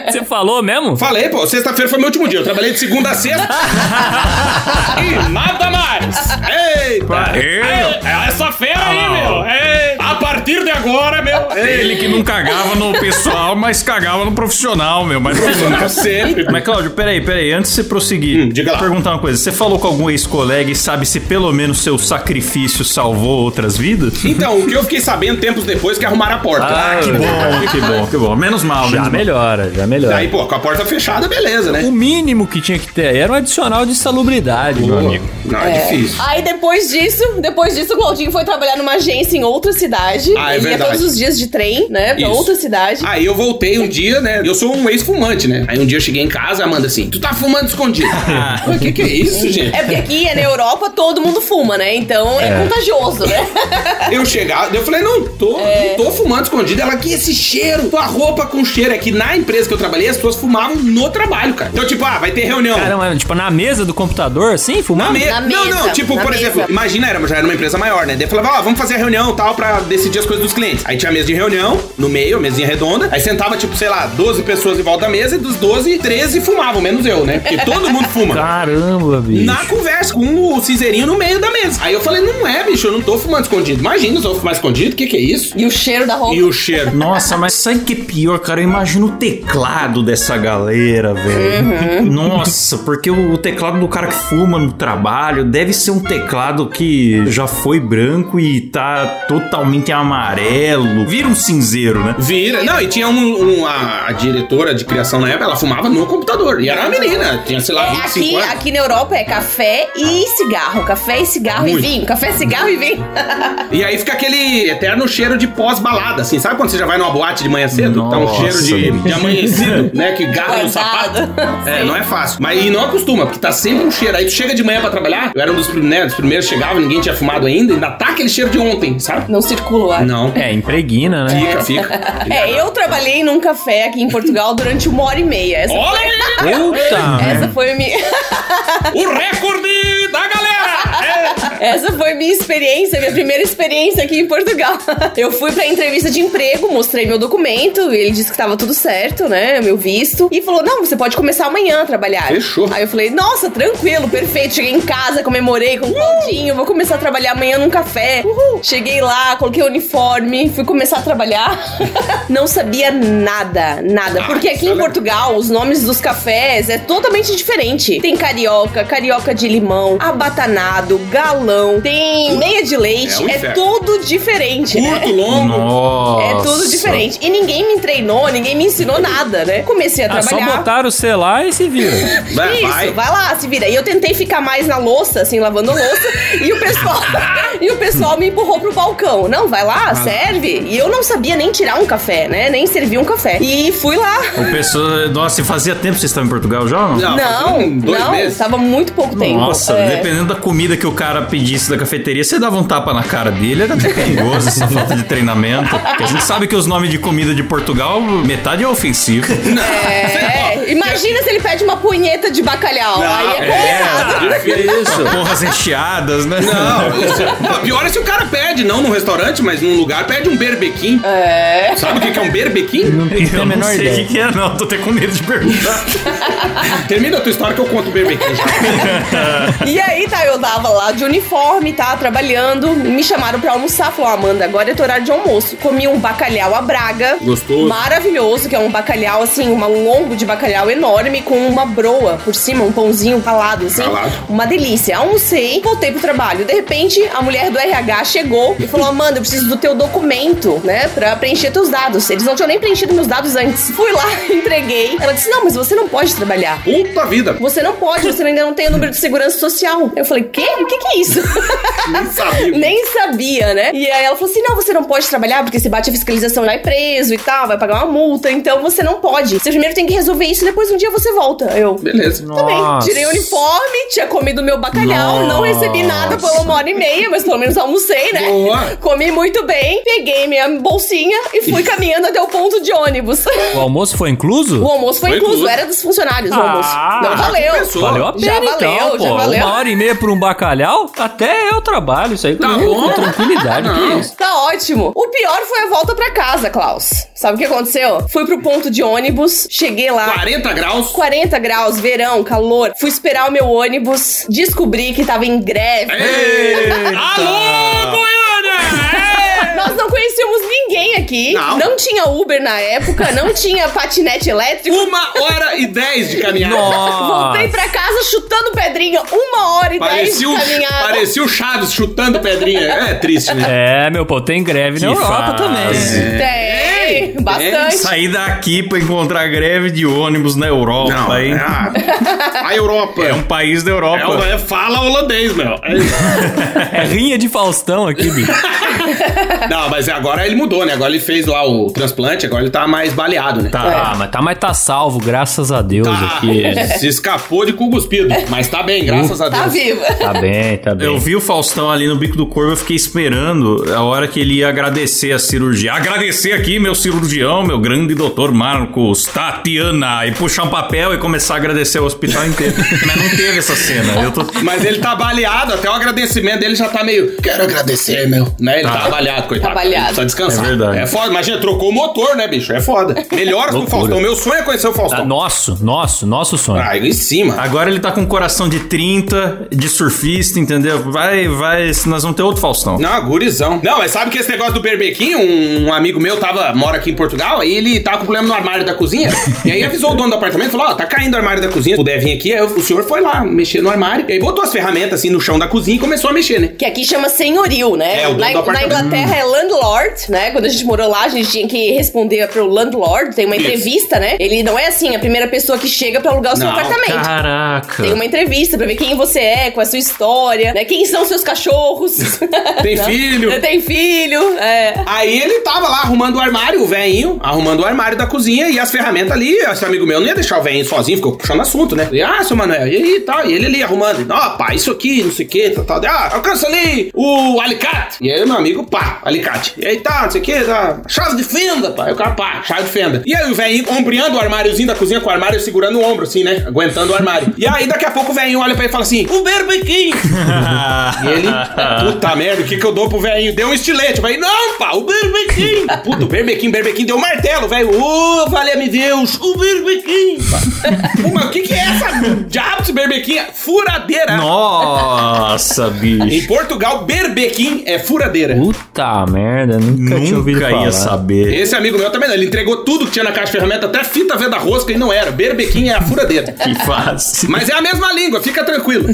Você falou mesmo? Falei, pô, sexta-feira foi meu último dia. Eu trabalhei de segunda a sexta. e nada mais. Eita. É, é essa fera aí, meu. É, a partir de agora, meu. Ele que não cagava no pessoal, mas cagava no profissional, meu. Mas sempre. Mas, Cláudio, peraí, peraí. Antes de você prosseguir, Hum, diga lá. perguntar uma coisa. Você falou com algum ex-colega e sabe se pelo menos seu sacrifício salvou outras vidas? Então, o que eu fiquei sabendo tempos depois que arrumaram a porta. Ah, que bom, que bom, que bom. Menos mal, Já menos mal. melhora, já melhora. Aí, pô, com a porta fechada, beleza, né? O mínimo que tinha que ter era um adicional de salubridade, meu amigo. Não, é, difícil. Aí depois disso, depois disso, o Claudinho foi trabalhar numa agência em outra cidade. Ah, é Ele ia verdade. todos os dias de trem, né? Pra Isso. outra cidade. Aí eu voltei um dia, né? Eu sou um ex-fumante, né? Aí um dia eu cheguei em casa, a Amanda assim, tu tá fumando escondido. O que que é isso, gente? É porque aqui na Europa todo mundo fuma, né? Então é, contagioso, né? Eu chegava, eu falei, não tô, É. não tô fumando escondido. Ela, que esse cheiro? Tua roupa com cheiro. É que na empresa que eu trabalhei, as pessoas fumavam no trabalho, cara. Então, tipo, ah, vai ter reunião. Caramba, tipo, na mesa do computador, assim, Na, fumando? me Na não, não, mesa, tipo, na por mesa. exemplo, imagina, era, já era uma empresa maior, né? Daí falava, ó, vamos fazer a reunião e tal pra decidir as coisas dos clientes. Aí tinha a mesa de reunião, no meio, a mesinha redonda. Aí sentava, tipo, sei lá, 12 pessoas em volta da mesa e dos 12, 13 fumavam, menos eu, né? Porque todo mundo fuma. Caramba, bicho. Na conversa, com o cinzeirinho no meio da mesa. Aí eu falei, não é, bicho, eu não tô fumando escondido. Imagina se eu fumar escondido, o que que é isso? E o cheiro da roupa. E o cheiro. Nossa, mas sabe o que é pior, cara? Eu imagino o teclado dessa galera, velho. Nossa, porque o, o teclado do cara que fuma no trabalho deve ser um teclado que já foi branco e tá totalmente amarelo. Vira um cinzeiro, né? Vira. Não, e tinha um, um- a, a diretora de criação na época, ela fumava no computador. E era uma menina, tinha, sei lá, É, 25 aqui, anos. aqui na Europa é café e cigarro. Café e cigarro Muito. e vinho. Café, cigarro e vinho. E aí fica aquele eterno cheiro de pós-balada, assim. Sabe quando você já vai numa boate de manhã cedo? tá um Nossa, cheiro de, de amanhecido, né? Que garra no sapato. É, não é fácil. Mas e não acostuma, porque tá sempre um cheiro. Aí tu chega de manhã pra trabalhar, eu era um dos, né, dos primeiros, chegava, ninguém tinha fumado ainda, ainda tá aquele cheiro de ontem, sabe? Não circula Não. É, impregna, né? Fica, fica. É, eu trabalhei num café aqui em Portugal durante uma hora e meia. Essa, Olha aí! Puta! essa foi a minha. O recorde. Essa foi minha experiência, minha primeira experiência aqui em Portugal. Eu fui pra entrevista de emprego, mostrei meu documento, ele disse que tava tudo certo, né? Meu visto. E falou: não, você pode começar amanhã a trabalhar. Fechou. Aí eu falei, nossa, tranquilo, perfeito. Cheguei em casa, comemorei com o Claudinho, vou começar a trabalhar amanhã num café. Uhul. Cheguei lá, coloquei o uniforme, fui começar a trabalhar. Não sabia nada, nada. Ah, Porque aqui em é Portugal, os nomes dos cafés é totalmente diferente. Tem carioca, carioca de limão, abatanado, galão, tem meia de É leite, um é, inferno. tudo diferente. né? Curto, longo. Nossa. É tudo diferente. E ninguém me treinou, ninguém me ensinou nada, né? Comecei a Ah, só trabalhar. botar o C lá e se vira. Vai, Isso, vai. vai. lá, se vira. E eu tentei ficar mais na louça, assim, lavando louça, e o pessoal e o pessoal me empurrou pro balcão. Não, vai lá, serve. E eu não sabia nem tirar um café, né? Nem servir um café. E fui lá. O pessoa. Nossa, e fazia tempo que vocês estavam em Portugal já? Não. Não, Não, dois não, meses. tava muito pouco tempo. Nossa, É. dependendo da comida que o cara pedisse da cafeteria, você dava um tapa na cara dele, era até perigoso essa falta de treinamento. Porque a gente sabe que os nomes de comida de Portugal, metade é ofensivo. É, imagina se ele pede uma punheta de bacalhau. Não, aí é é. complicado. que isso? Porras recheadas, né? Não, isso- Pô, pior é se o cara pede, não num restaurante, mas num lugar, pede um berbequim. É. Sabe o que é um berbequim? Não tem a não menor sei o ideia. que é, não. Tô até com medo de perguntar. Termina a tua história que eu conto o já. E aí, tá, eu tava lá de uniforme, tá, trabalhando. Me chamaram pra almoçar. Falou, Amanda, agora é teu horário de almoço. Comi um bacalhau à braga. Gostoso. Maravilhoso, que é um bacalhau, assim, um lombo de bacalhau enorme com uma broa por cima, um pãozinho ralado, assim. Ralado. Uma delícia. Almocei, voltei pro trabalho. De repente, a mulher do RH chegou e falou, Amanda, eu preciso do teu documento, né, pra preencher teus dados. Eles não tinham nem preenchido meus dados antes. Fui lá, entreguei. Ela disse, não, mas você não pode trabalhar trabalhar. Puta vida. Você não pode, você ainda não tem o número de segurança social. Eu falei, quê? O que, que é isso? Nem sabia. Nem sabia, né? E aí ela falou assim: não, você não pode trabalhar porque se bate a fiscalização vai preso e tal, vai pagar uma multa, então você não pode. Você primeiro tem que resolver isso e depois um dia você volta. Eu. Beleza. Também, Nossa. tirei o uniforme, tinha comido meu bacalhau, não recebi nada por uma hora e meia, mas pelo menos almocei, né? Boa. Comi muito bem, peguei minha bolsinha e fui caminhando até o ponto de ônibus. O almoço foi incluso? O almoço foi, Foi incluso, incluso. era dos funcionários o Ah. Não valeu. Valeu a pena, Já valeu, então, já pô. valeu. Uma hora e meia por um bacalhau, até eu trabalho isso aí com, Tá com bom. tranquilidade. que Não. isso? Tá ótimo. O pior foi a volta pra casa, Klaus. Sabe o que aconteceu? Fui pro ponto de ônibus, cheguei lá. 40 graus. 40 graus, verão, calor. Fui esperar o meu ônibus, descobri que tava em greve. Alô, aqui. Não. tinha Uber na época, não tinha patinete elétrico. Uma hora e dez de caminhada. Voltei pra casa chutando pedrinha. Uma hora e dez Parecia de o, caminhada. parecia o Chaves chutando pedrinha. É triste, né? É, meu pô, tem greve na Que Europa fase. também. Tem, bastante. Sair daqui pra encontrar greve de ônibus na Europa, Não, hein? é a, a Europa. É um país da Europa. É é- fala holandês, meu. É- É rinha de Faustão aqui, bicho. Não, mas agora ele mudou, né? Agora ele fez lá o transplante, agora ele tá mais baleado, né? Tá, mas tá, mas tá salvo, graças a Deus Tá. aqui. Se escapou de cu cuspido. Mas tá bem, graças a Deus. Tá viva. Tá bem, tá bem. Eu vi o Faustão ali no bico do corvo, eu fiquei esperando a hora que ele ia agradecer a cirurgia. Agradecer aqui, meu cirurgião, meu grande doutor Marcos, Tatiana, e puxar um papel e começar a agradecer o hospital inteiro. Mas não teve essa cena. Eu tô. Mas ele tá baleado, até o agradecimento dele já tá meio. Quero agradecer, meu. Né? Ele tá, baleado, coitado. Tá baleado. Precisa descansar. É verdade. É foda. Imagina, trocou o motor, né, bicho? É foda. Melhoras com o. Faustão. Meu sonho é conhecer o Tá, Faustão. nosso, nosso, nosso sonho. Ah, em cima. Agora ele tá com um coração de 30, de surfista, entendeu? Vai, vai. Nós vamos ter outro Faustão. Não, gurizão. Não, mas sabe que esse negócio do berbequim, um, um amigo meu tava, mora aqui em Portugal, aí ele tava com problema no armário da cozinha. e aí avisou o dono do apartamento, falou, ó, tá caindo o armário da cozinha, se puder vir aqui. Aí o senhor foi lá, mexer no armário, e aí botou as ferramentas assim no chão da cozinha e começou a mexer, né? Que aqui chama senhorio, né? É, o dono na, do na apartamento. Inglaterra é landlord, né? Quando a gente morou lá, a gente tinha que responder pro landlord, tem uma Isso. entrevista, né? Ele não é assim, a primeira pessoa que chega pra alugar o seu Não, apartamento. Caraca. Tem uma entrevista pra ver quem você é, qual é a sua história, né? Quem são seus cachorros. Tem Não. filho. Tem filho, é. Aí ele tava lá arrumando o armário, o velhinho, arrumando o armário da cozinha e as ferramentas ali. Esse amigo meu não ia deixar o velhinho sozinho, ficou puxando assunto, né? E, ah, seu Manuel, e aí tal? E ele ali arrumando. Ó, pá, isso aqui, não sei o que, tal, tal. Ah, alcança ali o alicate. E aí, meu amigo, pá, alicate. E aí tá, não sei o que, tá, chave de fenda, pá. Cara, pá, chave de fenda. E aí o velhinho ombreando o armáriozinho da cozinha com o armário segurando o ombro, assim, né? Aguentando o armário. E aí daqui a pouco o velhinho olha pra ele e fala assim: o berbequim. E ele, puta merda, o que que eu dou pro velhinho? Deu um estilete. Vai, não, pá, o berbequim. Puta, o berbequim, berbequim, deu um martelo, velho. Ô, valeu-me Deus, o berbequim. Mas o que que é essa diabo de berbequim? Furadeira. Nossa, Em bicho. Portugal, berbequim é furadeira. Puta merda, nunca, tinha ouvido Nunca falar. ia saber. Esse amigo meu também, não, ele entregou tudo que tinha na caixa de ferramenta, até fita venda rosca e não era. Berbequim é a furadeira. Que fácil. Mas é a mesma língua, fica tranquilo.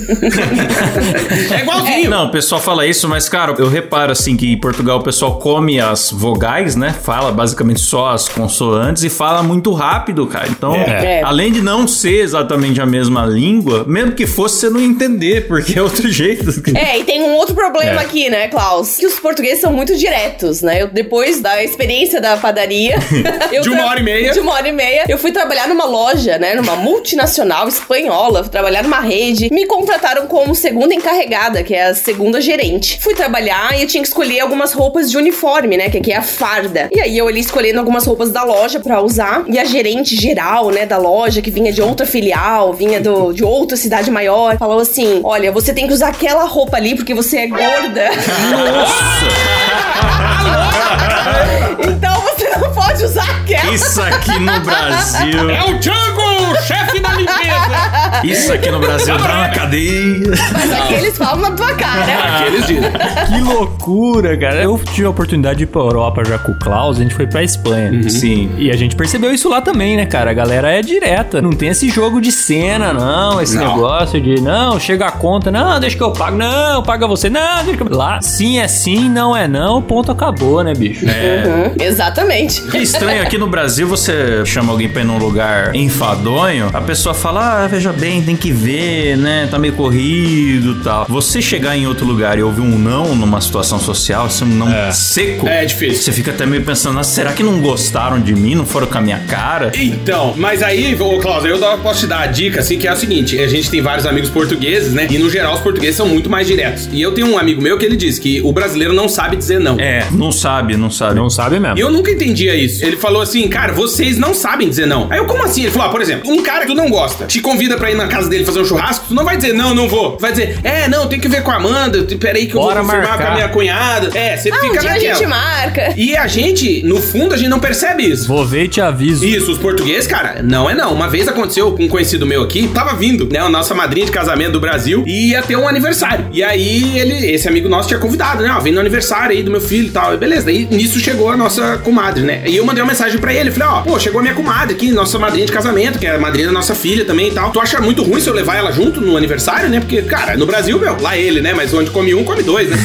é igualzinho. Não, o pessoal fala isso, mas, cara, eu reparo assim que em Portugal o pessoal come as vogais, né? Fala basicamente só as consoantes e fala muito rápido, cara. Então, É. além de não ser exatamente a mesma língua, mesmo que fosse, você não ia entender, porque é outro jeito. É, e tem um outro problema É. aqui, né, Klaus? Que os portugueses são muito diretos, né? Eu, depois da experiência da padaria. eu De uma hora e meia. De uma hora e meia. Eu fui trabalhar numa loja, né? Numa multinacional espanhola. Fui trabalhar numa rede. Me contrataram como segunda encarregada, que é a segunda gerente. Fui trabalhar e eu tinha que escolher algumas roupas de uniforme, né? Que aqui é a farda. E aí eu ali escolhendo algumas roupas da loja pra usar. E a gerente geral, né, da loja, que vinha de outra filial, vinha do, de outra cidade maior, falou assim: Olha, você tem que usar aquela roupa ali porque você é gorda. então você pode usar aquela. Isso aqui no Brasil. É o Django, chefe da limpeza. Isso aqui no Brasil dá uma cadeia. Mas aqui eles falam na tua cara. Aqueles dizem. Que loucura, cara. Eu tive a oportunidade de ir pra Europa já com o Klaus, a gente foi pra Espanha. Sim. E a gente percebeu isso lá também, né, cara? A galera é direta. Não tem esse jogo de cena, não. Esse Não. negócio de, não, chega a conta, não, deixa que eu pago. Não, paga você. Não, deixa que eu... Lá, sim é sim, não é não, ponto acabou, né, bicho? Uhum, exatamente. Que estranho, aqui no Brasil você chama alguém pra ir num lugar enfadonho, a pessoa fala, ah, veja bem, tem que ver, né, tá meio corrido e tal. Você chegar em outro lugar e ouvir um não numa situação social, assim, um não seco, É difícil. você fica até meio pensando, "Nossa, será que não gostaram de mim, não foram com a minha cara? Então, mas aí, ô Klaus, eu posso te dar a dica, assim, que é o seguinte: a gente tem vários amigos portugueses, né? E no geral, os portugueses são muito mais diretos. E eu tenho um amigo meu que ele diz que o brasileiro não sabe dizer não. É, não sabe, não sabe. Não sabe mesmo. E eu nunca entendia isso. Ele falou assim, cara, vocês não sabem dizer não. Aí eu, como assim? Ele falou, ah, por exemplo, um cara que tu não gosta, te convida pra ir na casa dele fazer um churrasco, tu não vai dizer, não, não vou. Tu vai dizer, é, não, tem que ver com a Amanda, peraí que eu Bora vou confirmar marcar. com a minha cunhada. É, você Ah, um fica dia a naquela. gente marca. E a gente, no fundo, a gente não percebe isso. Vou ver e te aviso. Isso, os portugueses, cara, não é não. Uma vez aconteceu com um conhecido meu aqui, tava vindo, né, a nossa madrinha de casamento do Brasil, e ia ter um aniversário. E aí ele, esse amigo nosso tinha convidado, né, ó, vem no aniversário aí do meu filho e tal. E beleza, daí nisso chegou a nossa comadre, né? E eu mandei uma mensagem pra ele, falei, ó, pô, chegou a minha comadre aqui, nossa madrinha de casamento, que é a madrinha da nossa filha também e tal. Tu acha muito ruim se eu levar ela junto no aniversário, né? Porque, cara, no Brasil, meu, lá ele, né, mas onde come um, come dois, né?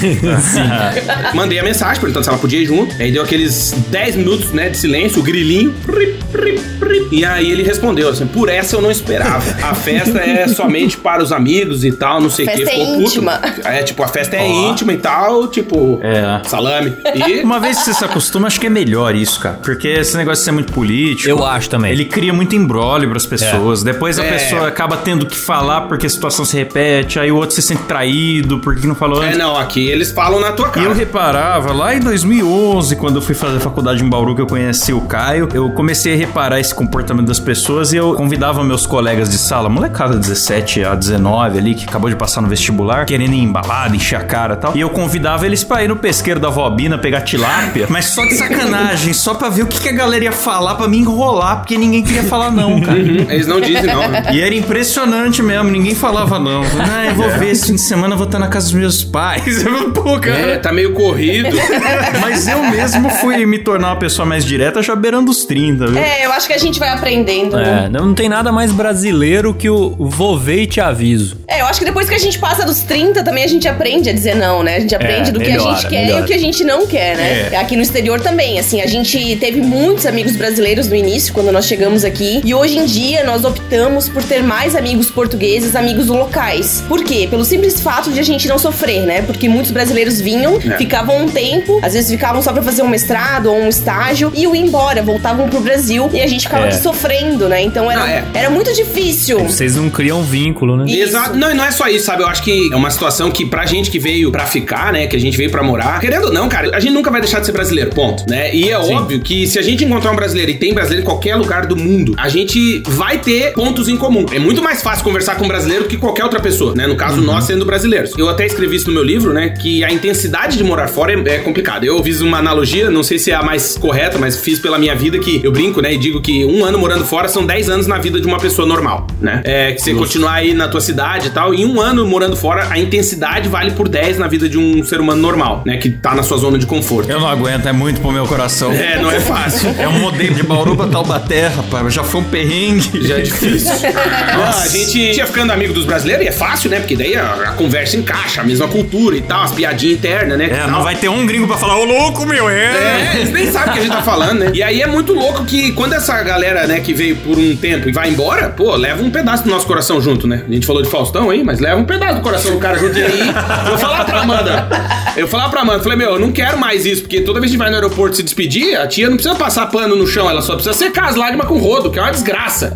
Mandei a mensagem perguntando se ela podia ir junto. Aí deu aqueles 10 minutos, né, de silêncio, o grilinho. Pri, pri, pri. E aí ele respondeu assim: por essa eu não esperava. A festa é somente para os amigos e tal, não sei o que. Festa é puto. íntima. É, tipo, a festa é Ó. íntima e tal, tipo, É. salame. E. Uma vez que você se acostuma, acho que é melhor isso, cara. Porque esse negócio de ser muito político. Eu acho também. Ele cria muito embrólio pras pessoas. Depois a É. pessoa acaba tendo que falar porque a situação se repete. Aí o outro se sente traído porque não falou É, antes. não, aqui eles falam na tua E cara. eu reparava, lá em 2011, quando eu fui fazer faculdade em Bauru, que eu conheci o Caio, eu comecei a reparar esse comportamento das pessoas e eu convidava meus colegas de sala, molecada 17 a 19 ali, que acabou de passar no vestibular, querendo ir embalada, encher a cara e tal. E eu convidava eles pra ir no pesqueiro da Vobina pegar tilápia, mas só de sacanagem, só pra ver o que, que a galera ia falar pra me enrolar, porque ninguém queria falar não, cara. Eles não dizem, não. né? E era impressionante mesmo, ninguém falava não. Ah, eu vou ver esse fim de semana, eu vou estar na casa dos meus pais. Pô, cara. É, tá meio corrido. Mas eu mesmo fui me tornar uma pessoa mais direta já beirando os 30, viu? É, eu acho que a gente vai aprendendo. né? É, não tem nada mais brasileiro que o vou ver e te aviso. É, eu acho que depois que a gente passa dos 30, também a gente aprende a dizer não, né? A gente aprende do que a melhora, gente quer e melhora. o que a gente não quer, né? É. Aqui no exterior também, assim, a gente teve muitos amigos brasileiros no início, quando nós chegamos aqui, e hoje em dia nós optamos por ter mais amigos portugueses, amigos locais. Por quê? Pelo simples fato de a gente não sofrer, né? Porque muitos brasileiros vinham, É. ficavam um tempo, às vezes ficavam só pra fazer um mestrado ou um estágio, e iam embora, voltavam pro Brasil, e a gente ficava É. aqui sofrendo, né? Então era, Ah, é. era muito difícil. Vocês não criam vínculo, né? Exato. Não, e não é só isso, sabe? Eu acho que é uma situação que pra gente que veio pra ficar, né? Que a gente veio pra morar, querendo ou não, cara, a gente nunca vai deixar de ser brasileiro, ponto, né? E é óbvio que se a gente encontrar um brasileiro e tem brasileiro em qualquer lugar do mundo, a gente vai ter pontos em comum. É muito mais fácil conversar com um brasileiro que qualquer outra pessoa, né? No caso, nós sendo brasileiros. Eu até escrevi isso no meu livro, né? Que a intensidade de morar fora é, é complicado. Eu fiz uma analogia, não sei se é a mais correta, mas fiz pela minha vida que eu brinco, né? E digo que um ano morando fora são 10 anos na vida de uma pessoa normal, né? É que você continuar aí na tua cidade e tal, e um ano morando fora, a intensidade vale por 10 na vida de um ser humano normal, né? Que tá na sua zona de conforto. Eu não aguento, é muito pro meu coração. É, não é fácil. É um modelo de Bauru pra Taubaté, rapaz. Já foi um perrengue. Já é difícil. Ah, a gente ia ficando amigo dos brasileiros e é fácil, né? Porque daí a, a conversa encaixa, a mesma cultura e tal, as piadinhas internas, né? É, não vai ter um gringo pra falar, ô louco, meu, é. É, eles nem sabem o que a gente tá falando, né? E aí é muito louco que quando essa galera, né, que veio por um tempo e vai embora, pô, leva um pedaço do nosso coração junto, né? A gente falou de Faustão aí, mas leva um pedaço do coração do cara junto. E aí, eu vou falar pra Amanda. Eu vou falar pra Amanda, falei, meu, eu não quero mais isso, porque toda vez que a gente vai no aeroporto se despedir, a tia não precisa passar pano no chão, ela só precisa secar as lágrimas com rodo, que é uma desgraça.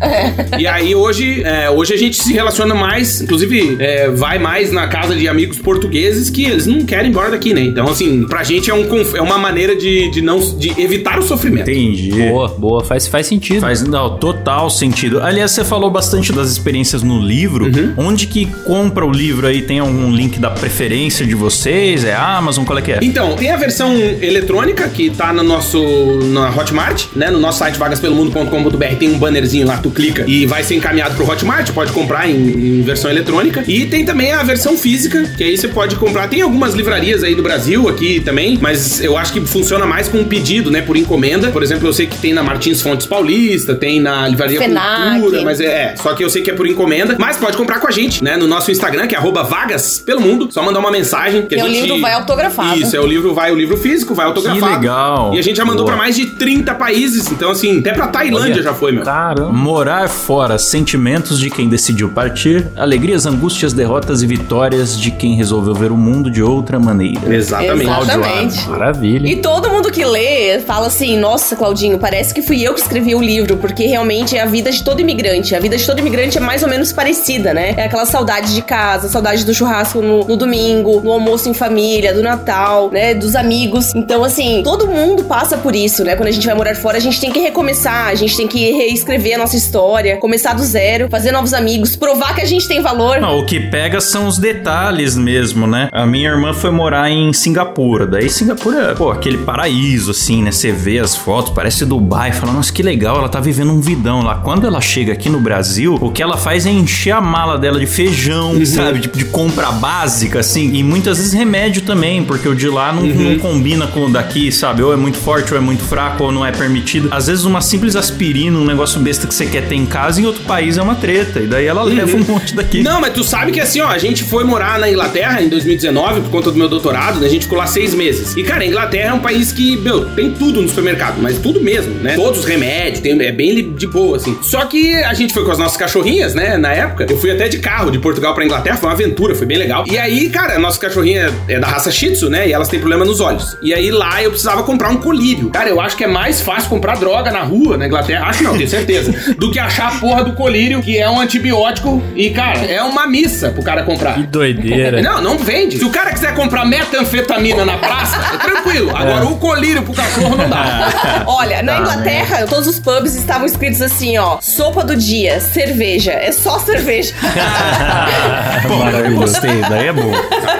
E aí hoje, é, hoje a gente se relaciona mais, inclusive é, vai mais na casa de amigos portugueses que eles não querem ir embora daqui, né? Então, assim, pra gente é, um, é uma maneira de, de não de evitar o sofrimento. Entendi. Boa, boa, faz, faz sentido. Faz não, total sentido. Aliás, você falou bastante das experiências no livro. Uhum. Onde que compra o livro aí? Tem algum link da preferência de vocês? É Amazon? Qual é que é? Então, tem a versão eletrônica que tá no nosso na Hotmart, né? No nosso site vagaspelomundo.com.br tem um bannerzinho lá, tu clica e vai ser encaminhado pro Hotmart. Pode comprar em, em versão eletrônica. E tem também a versão física, que aí você pode comprar. Tem algumas livrarias aí do Brasil aqui também, mas eu acho que funciona mais com um pedido, né? Por encomenda. Por exemplo, eu sei que tem na Martins Fontes Paulista, tem na Livraria Fenac. Cultura, mas é, é, só que eu sei que é por encomenda. Mas pode comprar com a gente, né? No nosso Instagram, que é arroba vagas pelo mundo. Só mandar uma mensagem. Que E a o gente... livro vai autografado. Isso, é o livro, vai o livro físico, vai autografado. legal. E a gente já mandou Boa. pra mais de 30 países. Então, assim, até pra Tailândia Olha. já foi, meu. Caramba. Morar fora, sentimentos de quem decidiu partir, alegrias, angústias, derrotas e vitórias de quem resolveu ver o mundo de outra maneira. Exatamente. Exatamente. Maravilha. E todo mundo que lê fala assim: Nossa, Claudinho, parece que fui eu que escrevi o livro, porque realmente é a vida de todo imigrante. A vida de todo imigrante é mais ou menos parecida, né? É aquela saudade de casa, saudade do churrasco no, no domingo, no almoço em família, do Natal, né? Dos amigos. Então, assim, todo mundo passa por isso, né? Quando a gente vai morar fora, a gente tem que recomeçar, a gente tem que reescrever a nossa história, começar do zero, fazer novos amigos, provar que a gente tem valor. Não, o que pega são os detalhes mesmo, né? A minha irmã foi morar em Singapura. Daí Singapura, pô, aquele paraíso, assim, né? Você vê as fotos, parece Dubai. Fala, nossa, que legal, ela tá vivendo um vidão lá. Quando ela chega aqui no Brasil, o que ela faz é encher a mala dela de feijão, sabe? De, de compra básica, assim. E muitas vezes remédio também, porque o de lá não, não combina com o daqui, sabe? Ou é muito forte, ou é muito fraco, ou não é permitido. Às vezes uma simples aspirina, um negócio besta que você quer ter em casa, em outro país é uma treta. E daí ela leva um monte daqui. Não, mas tu sabe que assim, ó, a gente foi morar na Inglaterra em 2019 por conta do meu doutorado, né? A gente ficou lá seis meses. E, cara, a Inglaterra é um país que, meu, tem tudo no supermercado, mas tudo mesmo, né? Todos os remédios, tem, é bem de boa, assim. Só que a gente foi com as nossas cachorrinhas, né? Na época, eu fui até de carro de Portugal pra Inglaterra, foi uma aventura, foi bem legal. E aí, cara, a nossa cachorrinha é da raça Shih Tzu, né? E elas têm problema nos olhos. E aí lá eu precisava comprar um colírio. Cara, eu acho que é mais fácil comprar droga na rua, na Inglaterra. Acho não, tenho certeza. do que achar a porra do colírio, que é um antibiótico. E, cara, é uma missa pro cara comprar. Que doideira. Não, não vende. Se o cara quiser comprar metanfetamina na praça, é tranquilo. Agora, o colírio pro cachorro não dá. Olha, na Tá, Inglaterra, todos os pubs estavam escritos assim, ó: sopa do dia, cerveja. É só cerveja. Maravilhoso. gostei, daí é bom.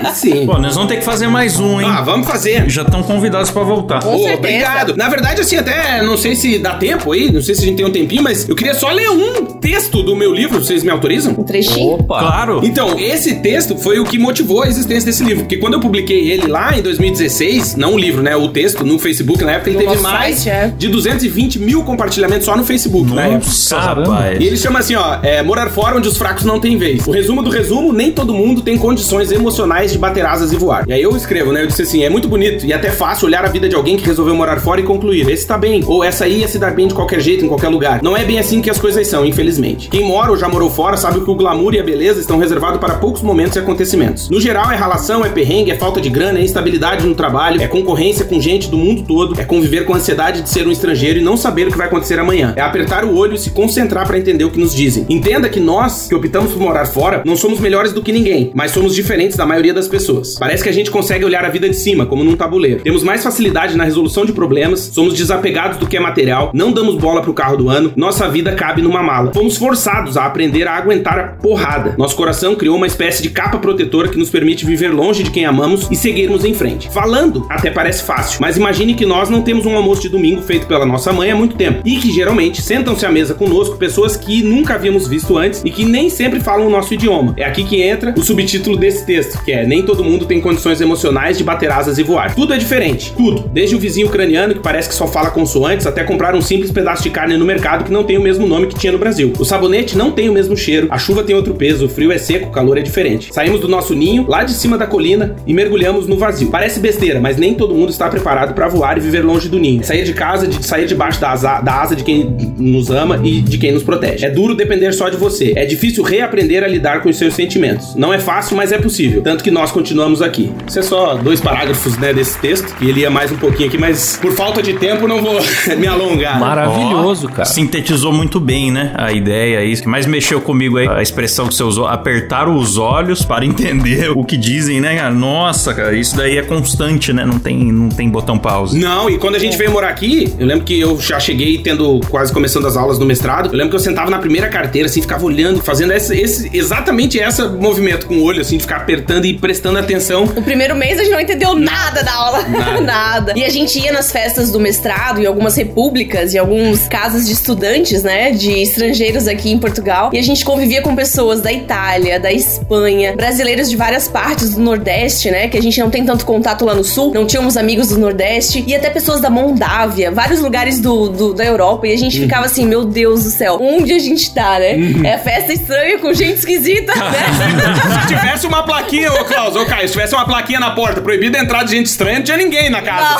Aí sim. Pô, nós vamos ter que fazer mais um, hein? Ah, vamos fazer. Já estão convidados pra voltar. Com Ô, certeza. obrigado. Na verdade, assim, até não sei se dá tempo aí, não sei se a gente tem um tempinho, mas eu queria só ler um texto do meu livro, vocês me autorizam? Um trechinho. Opa. Claro. Então, esse texto foi o que motivou a existência desse livro. Porque quando eu publiquei ele lá em 2016, não o livro, né? O texto no Facebook, na época ele No teve mais site, é. de 220 mil compartilhamentos só no Facebook, na época. Nossa, rapaz. E ele chama assim, ó, é, morar fora onde os fracos não têm vez. O resumo do resumo, nem todo mundo tem condições emocionais de bater asas e voar. E aí eu escrevo, né? Eu disse assim, é muito bonito e até fácil olhar a vida de alguém que resolveu morar fora e concluir, esse tá bem, ou essa aí ia se dar bem de qualquer jeito, em qualquer lugar. Não é bem assim que as coisas são, infelizmente. Quem mora ou já morou fora sabe que o glamour e a beleza estão reservados para poucos momentos e acontecimentos. No geral, é relação, é perrengue, é falta de grana, é instabilidade no trabalho, é concorrência com gente do mundo todo, é conviver com a ansiedade de ser um estrangeiro e não saber o que vai acontecer amanhã. É apertar o olho e se concentrar para entender o que nos dizem. Entenda que nós, que optamos por morar fora, não somos melhores do que ninguém, mas somos diferentes da maioria das pessoas. Parece que a gente consegue olhar a vida de cima, como num tabuleiro. Temos mais facilidade na resolução de problemas, somos desapegados do que é material, não damos bola pro carro do ano, nossa vida cabe numa mala. Fomos forçados a aprender a aguentar a porrada. Nosso coração criou uma espécie de capa protetora que nos permite viver longe de quem amamos e seguirmos em frente. Falando, até parece fácil, mas imagine que nós não temos um almoço de domingo feito pela nossa mãe há muito tempo e que geralmente sentam-se à mesa conosco pessoas que nunca havíamos visto antes e que nem sempre falam o nosso idioma. É aqui que entra o subtítulo desse texto, que é Nem todo mundo tem condições emocionais de bater asas e voar. Tudo é diferente, tudo. Desde o vizinho ucraniano que parece que só fala consoantes até comprar um simples pedaço de carne no mercado que não tem o mesmo nome que tinha no Brasil. O sabonete não tem o mesmo cheiro, a chuva tem outro peso, o frio é seco, o calor é diferente. Saímos do nosso ninho, lá de cima da colina, e mergulhamos no vazio. Parece besteira, mas nem todo mundo está preparado para voar e viver longe do ninho. Sair de casa, de sair debaixo da asa, da asa de quem nos ama e de quem nos protege. É duro depender só de você. É difícil reaprender a lidar com os seus sentimentos. Não é fácil, mas é possível. Tanto que nós continuamos aqui. Isso é só dois parágrafos, né, desse texto. E ele ia mais um pouquinho aqui, mas por falta de tempo não vou me alongar. Maravilhoso, cara. Sintetizou muito bem, né? A ideia, isso que mais mexeu comigo aí, a expressão dos seus olhos, apertar os olhos para entender o que dizem, né, cara? Nossa, cara, isso daí é constante, né? Não tem, não tem botão pause. Não, e quando a gente veio morar aqui, eu lembro que eu já cheguei tendo quase começando as aulas no mestrado. Eu lembro que eu sentava na primeira carteira, assim, ficava olhando, fazendo esse, esse exatamente esse movimento com o olho, assim, de ficar apertando e prestando atenção. O primeiro mês a gente não entendeu nada da aula. Nada. Nada. E a gente ia nas festas do mestrado, em algumas repúblicas, e algumas casas de estudantes, né? De estrangeiros aqui. em Portugal e a gente convivia com pessoas da Itália, da Espanha, brasileiros de várias partes do Nordeste, né? Que a gente não tem tanto contato lá no Sul, não tínhamos amigos do Nordeste e até pessoas da Moldávia, vários lugares do, do da Europa e a gente ficava assim, meu Deus do céu, onde a gente tá, né? É festa estranha com gente esquisita, né? Se tivesse uma plaquinha, ô Klaus, ô Caio, se tivesse uma plaquinha na porta, proibida a entrada de gente estranha, não tinha ninguém na casa.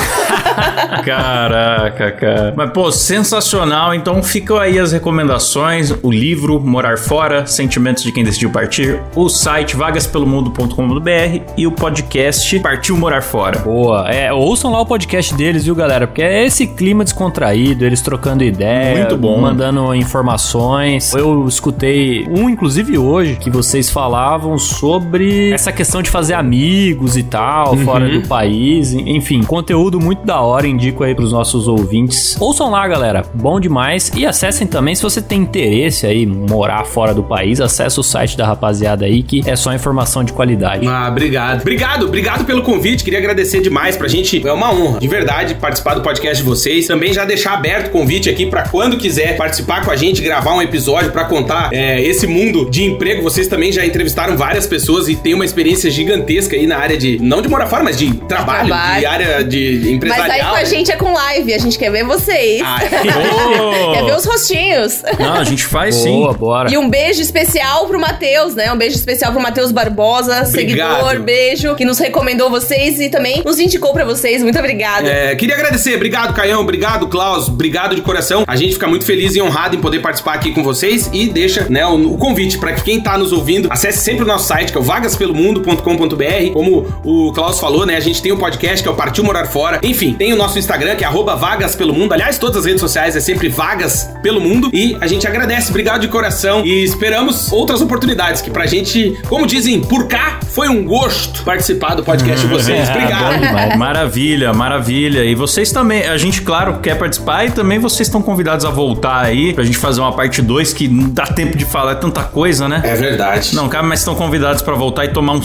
Caraca, cara. Mas, pô, sensacional. Então ficam aí as recomendações: o livro Morar Fora, Sentimentos de Quem Decidiu Partir, o site vagaspelomundo.com.br e o podcast Partiu Morar Fora. Boa. É, ouçam lá o podcast deles, viu, galera? Porque é esse clima descontraído, eles trocando ideia, Muito bom. mandando informações. Eu escutei um, inclusive hoje, que vocês falavam sobre essa questão de fazer amigos e tal, fora do país. Enfim, conteúdo muito da hora, indico aí pros nossos ouvintes. Ouçam lá, galera. Bom demais. E acessem também, se você tem interesse aí, morar fora do país, acessa o site da rapaziada aí, que é só informação de qualidade. Ah, obrigado. Obrigado, obrigado pelo convite. Queria agradecer demais pra gente. É uma honra, de verdade, participar do podcast de vocês. Também já deixar aberto o convite aqui pra quando quiser participar com a gente, gravar um episódio pra contar é, esse mundo de emprego. Vocês também já entrevistaram várias pessoas e têm uma experiência gigantesca aí na área de, não de morar fora, mas de trabalho, Trabalho. de área de Mas empresarial. aí com a gente é com live, a gente quer ver vocês. Ah, Ô! Quer ver os rostinhos. Não, a gente faz sim. Boa, bora. E um beijo especial pro Matheus, né? Um beijo especial pro Matheus Barbosa, Obrigado. seguidor, beijo, que nos recomendou vocês e também nos indicou pra vocês. Muito obrigada. É, queria agradecer, obrigado Caião, obrigado Klaus, obrigado de coração. A gente fica muito feliz e honrado em poder participar aqui com vocês e deixa né, o, o convite para que quem tá nos ouvindo acesse sempre o nosso site que é o vagaspelomundo.com.br. Como o Klaus falou, né, a gente tem um podcast que é o Partiu Morar Fora. Enfim, tem o nosso Instagram que é arroba Vagas pelo Mundo. Aliás, todas as redes sociais é sempre Vagas pelo Mundo e a gente agradece, obrigado de coração e esperamos outras oportunidades que pra gente, como dizem, por cá foi um gosto participar do podcast de vocês. É, Obrigado. Maravilha, maravilha. E vocês também, a gente, claro, quer participar e também vocês estão convidados a voltar aí pra gente fazer uma parte 2 que não dá tempo de falar tanta coisa, né? É verdade. Não, cara, mas estão convidados pra voltar e tomar um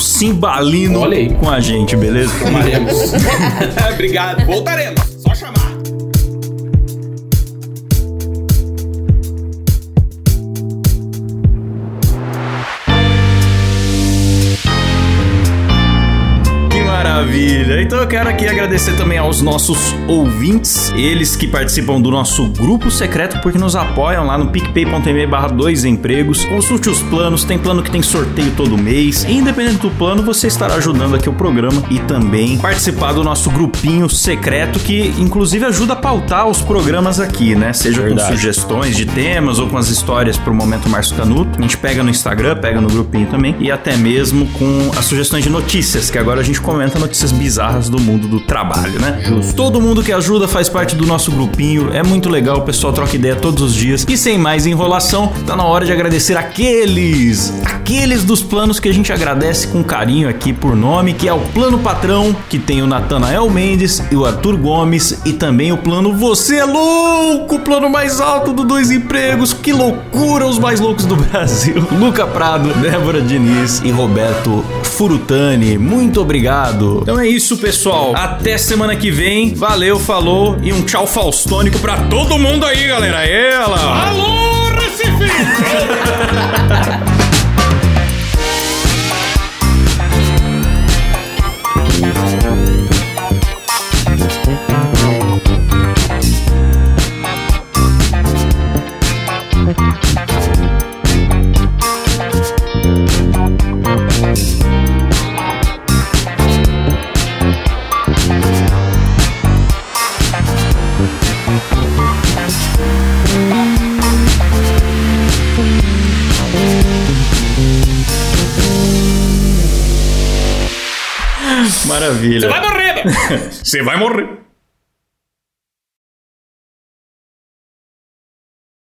aí. com a gente, beleza? Tomaremos. Obrigado. Voltaremos. Então eu quero aqui agradecer também aos nossos ouvintes, eles que participam do nosso grupo secreto, porque nos apoiam lá no picpay.me barra dois empregos. Consulte os planos, tem plano que tem sorteio todo mês. E independente do plano, você estará ajudando aqui o programa e também participar do nosso grupinho secreto, que inclusive ajuda a pautar os programas aqui, né? Seja Verdade. com sugestões de temas ou com as histórias pro momento Márcio Canuto. A gente pega no Instagram, pega no grupinho também, e até mesmo com as sugestões de notícias, que agora a gente comenta notícias bizarras do mundo do trabalho, né? Todo mundo que ajuda faz parte do nosso grupinho, é muito legal, o pessoal troca ideia todos os dias. E sem mais enrolação, tá na hora de agradecer aqueles, aqueles dos planos que a gente agradece com carinho aqui por nome, que é o Plano Patrão, que tem o Natanael Mendes e o Arthur Gomes, e também o plano Você é Louco, o plano mais alto do Dois Empregos, que loucura, os mais loucos do Brasil. Luca Prado, Débora Diniz e Roberto Furutani, muito obrigado. Então é isso, pessoal. Até semana que vem. Valeu, falou e um tchau faustônico pra todo mundo aí, galera. Ela! Alô, Recife! Maravilha. Vai morrer, velho! Você vai morrer.